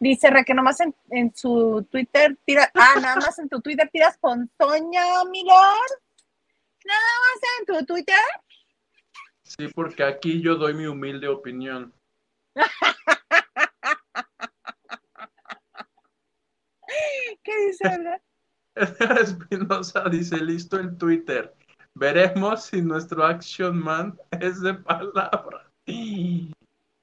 Dice Re que nomás en, en su Twitter tira, ah, nada más en tu Twitter tiras ponzoña, mi lord. Nada más en tu Twitter. Sí, porque aquí yo doy mi humilde opinión. ¿Qué dice? Edgar Espinosa dice, listo el Twitter. Veremos si nuestro Action Man es de palabra.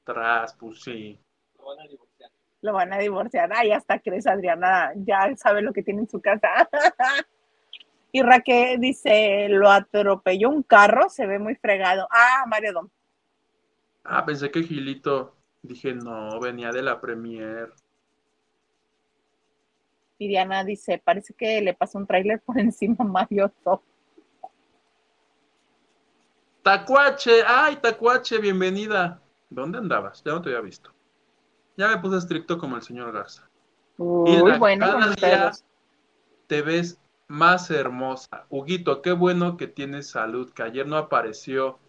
Tras, pues sí. Lo van a divorciar. Lo van a divorciar. Ay, hasta crees, Adriana, ya sabe lo que tiene en su casa. y Raquel dice, lo atropelló un carro, se ve muy fregado. Ah, Mario Dom. Ah, pensé que Gilito. Dije, no, venía de la Premier. Y Diana dice, parece que le pasó un tráiler por encima a Mario Top. Tacuache, ay, Tacuache, bienvenida. ¿Dónde andabas? Ya no te había visto. Ya me puse estricto como el señor Garza. Uy, bueno, te ves más hermosa. Huguito, qué bueno que tienes salud, que ayer no apareció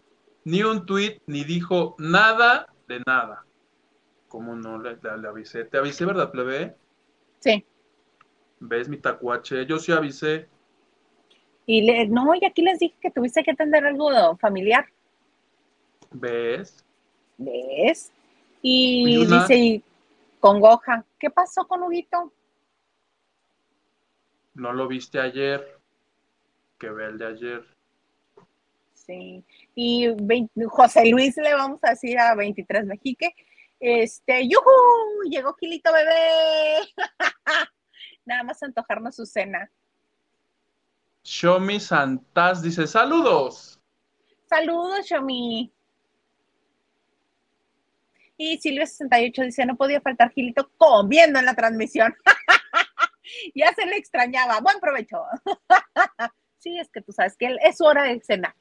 ni un tweet ni dijo nada de nada. ¿Cómo no le, le- le avisé? Te avisé, ¿verdad, plebe? Sí. ¿Ves mi tacuache? Yo sí avisé. Y le, no, y aquí les dije que tuviste que atender algo familiar, ¿Ves? ¿ves? Y, dice, y congoja, ¿qué pasó con Huguito? No lo viste ayer. Que ve el de ayer. Sí. Y José Luis le vamos a decir a 23 Mexique, este, ¡yujú! Llegó Gilito bebé. Nada más antojarnos su cena. Shomi Santas dice: ¡Saludos! Saludos, Shomi. Y Silvia68 dice, no podía faltar Gilito comiendo en la transmisión. ya se le extrañaba. Buen provecho. sí, es que tú sabes que es su hora de cenar.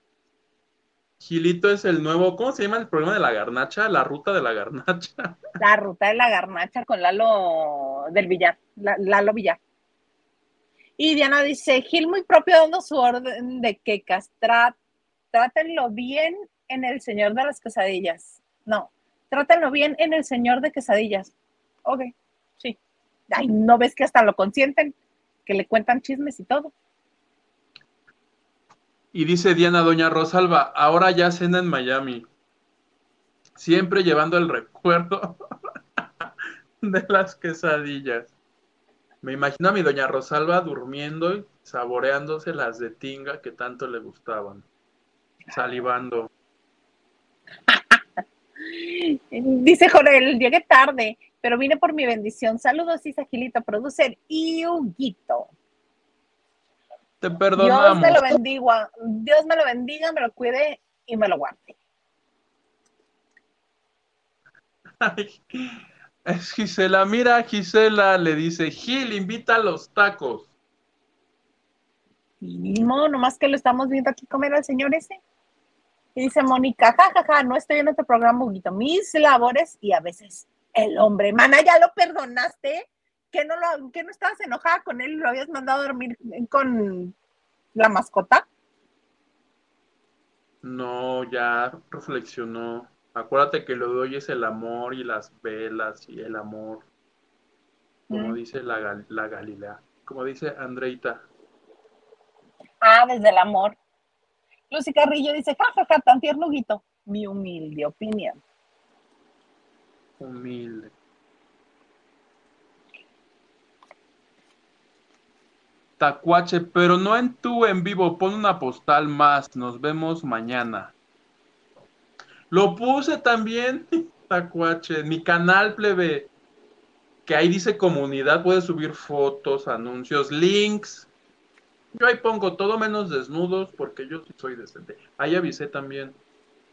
Gilito es el nuevo. ¿Cómo se llama el programa de la garnacha? La ruta de la garnacha. La ruta de la garnacha con Lalo del Villar, La- Lalo Villar. Y Diana dice, Gil muy propio dando su orden de que castrat, trátenlo bien en el señor de las quesadillas. No, trátenlo bien en el señor de quesadillas. Ok. Ay, ¿no ves que hasta lo consienten? Que le cuentan chismes y todo. Y dice Diana Doña Rosalba, ahora ya cena en Miami. Siempre llevando el recuerdo de las quesadillas. Me imagino a mi Doña Rosalba durmiendo y saboreándose las de tinga que tanto le gustaban. Salivando. Dice Jorel, llegué tarde, pero vine por mi bendición. Saludos, Isa Gilito, producer y Huguito. Te Dios perdonamos. me lo bendiga, Dios me lo bendiga, me lo cuide y me lo guarde. Ay, es Gisela, mira, Gisela le dice, Gil, invita a los tacos. No, nomás que lo estamos viendo aquí comer al señor ese. Y dice Mónica, jajaja, no estoy en este programa, Huguito, mis labores y a veces el hombre. Mana, ¿ya lo perdonaste? ¿Que no, lo, que no estabas enojada con él y lo habías mandado a dormir con la mascota? No, ya reflexionó. Acuérdate que lo de hoy es el amor y las velas y el amor. Como Mm. dice la, la Galilea. Como dice Andreita. Ah, desde el amor. Lucy Carrillo dice, jajaja, tan tierno, Huguito. Mi humilde opinión. Humilde. Tacuache, pero no en tu en vivo, pon una postal más, nos vemos mañana. Lo puse también, Tacuache, en mi canal plebe, que ahí dice comunidad, puedes subir fotos, anuncios, links. Yo ahí pongo todo menos desnudos porque yo soy decente. Ahí avisé también.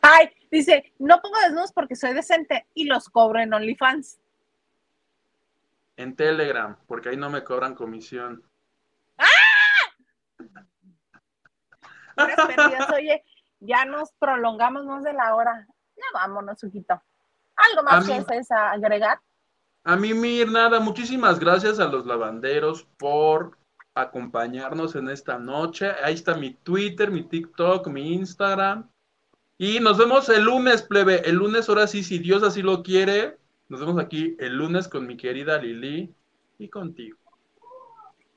Ay, dice, no pongo desnudos porque soy decente y los cobro en OnlyFans. En Telegram, porque ahí no me cobran comisión. Pérdidas. Oye, ya nos prolongamos más de la hora. Ya vámonos, Huguito. ¿Algo más A que desees agregar? A mí, Mir, nada, muchísimas gracias a los lavanderos por acompañarnos en esta noche. Ahí está mi Twitter, mi TikTok, mi Instagram. Y nos vemos el lunes, plebe. El lunes, ahora sí, si Dios así lo quiere, nos vemos aquí el lunes con mi querida Lili y contigo.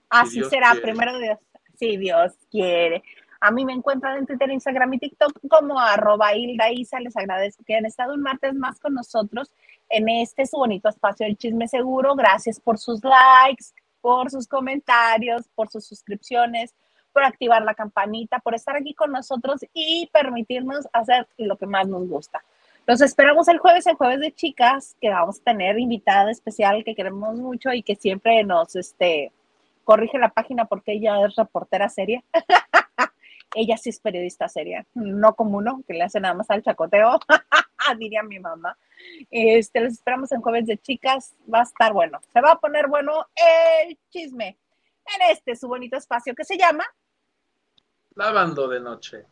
Así será, quiere. primero Dios. Si Dios quiere. A mí me encuentran en Twitter, Instagram y TikTok como arroba Hilda Isa. Les agradezco que hayan estado un martes más con nosotros en este su bonito espacio del chisme seguro. Gracias por sus likes, por sus comentarios, por sus suscripciones, por activar la campanita, por estar aquí con nosotros y permitirnos hacer lo que más nos gusta. Los esperamos el jueves, el jueves de chicas, que vamos a tener invitada especial que queremos mucho y que siempre nos este, corrige la página porque ella es reportera seria. ella sí es periodista seria, no como uno que le hace nada más al chacoteo. diría mi mamá. Este, los esperamos en Jueves de Chicas. Va a estar bueno. Se va a poner bueno el chisme en este su bonito espacio que se llama Lavando de noche.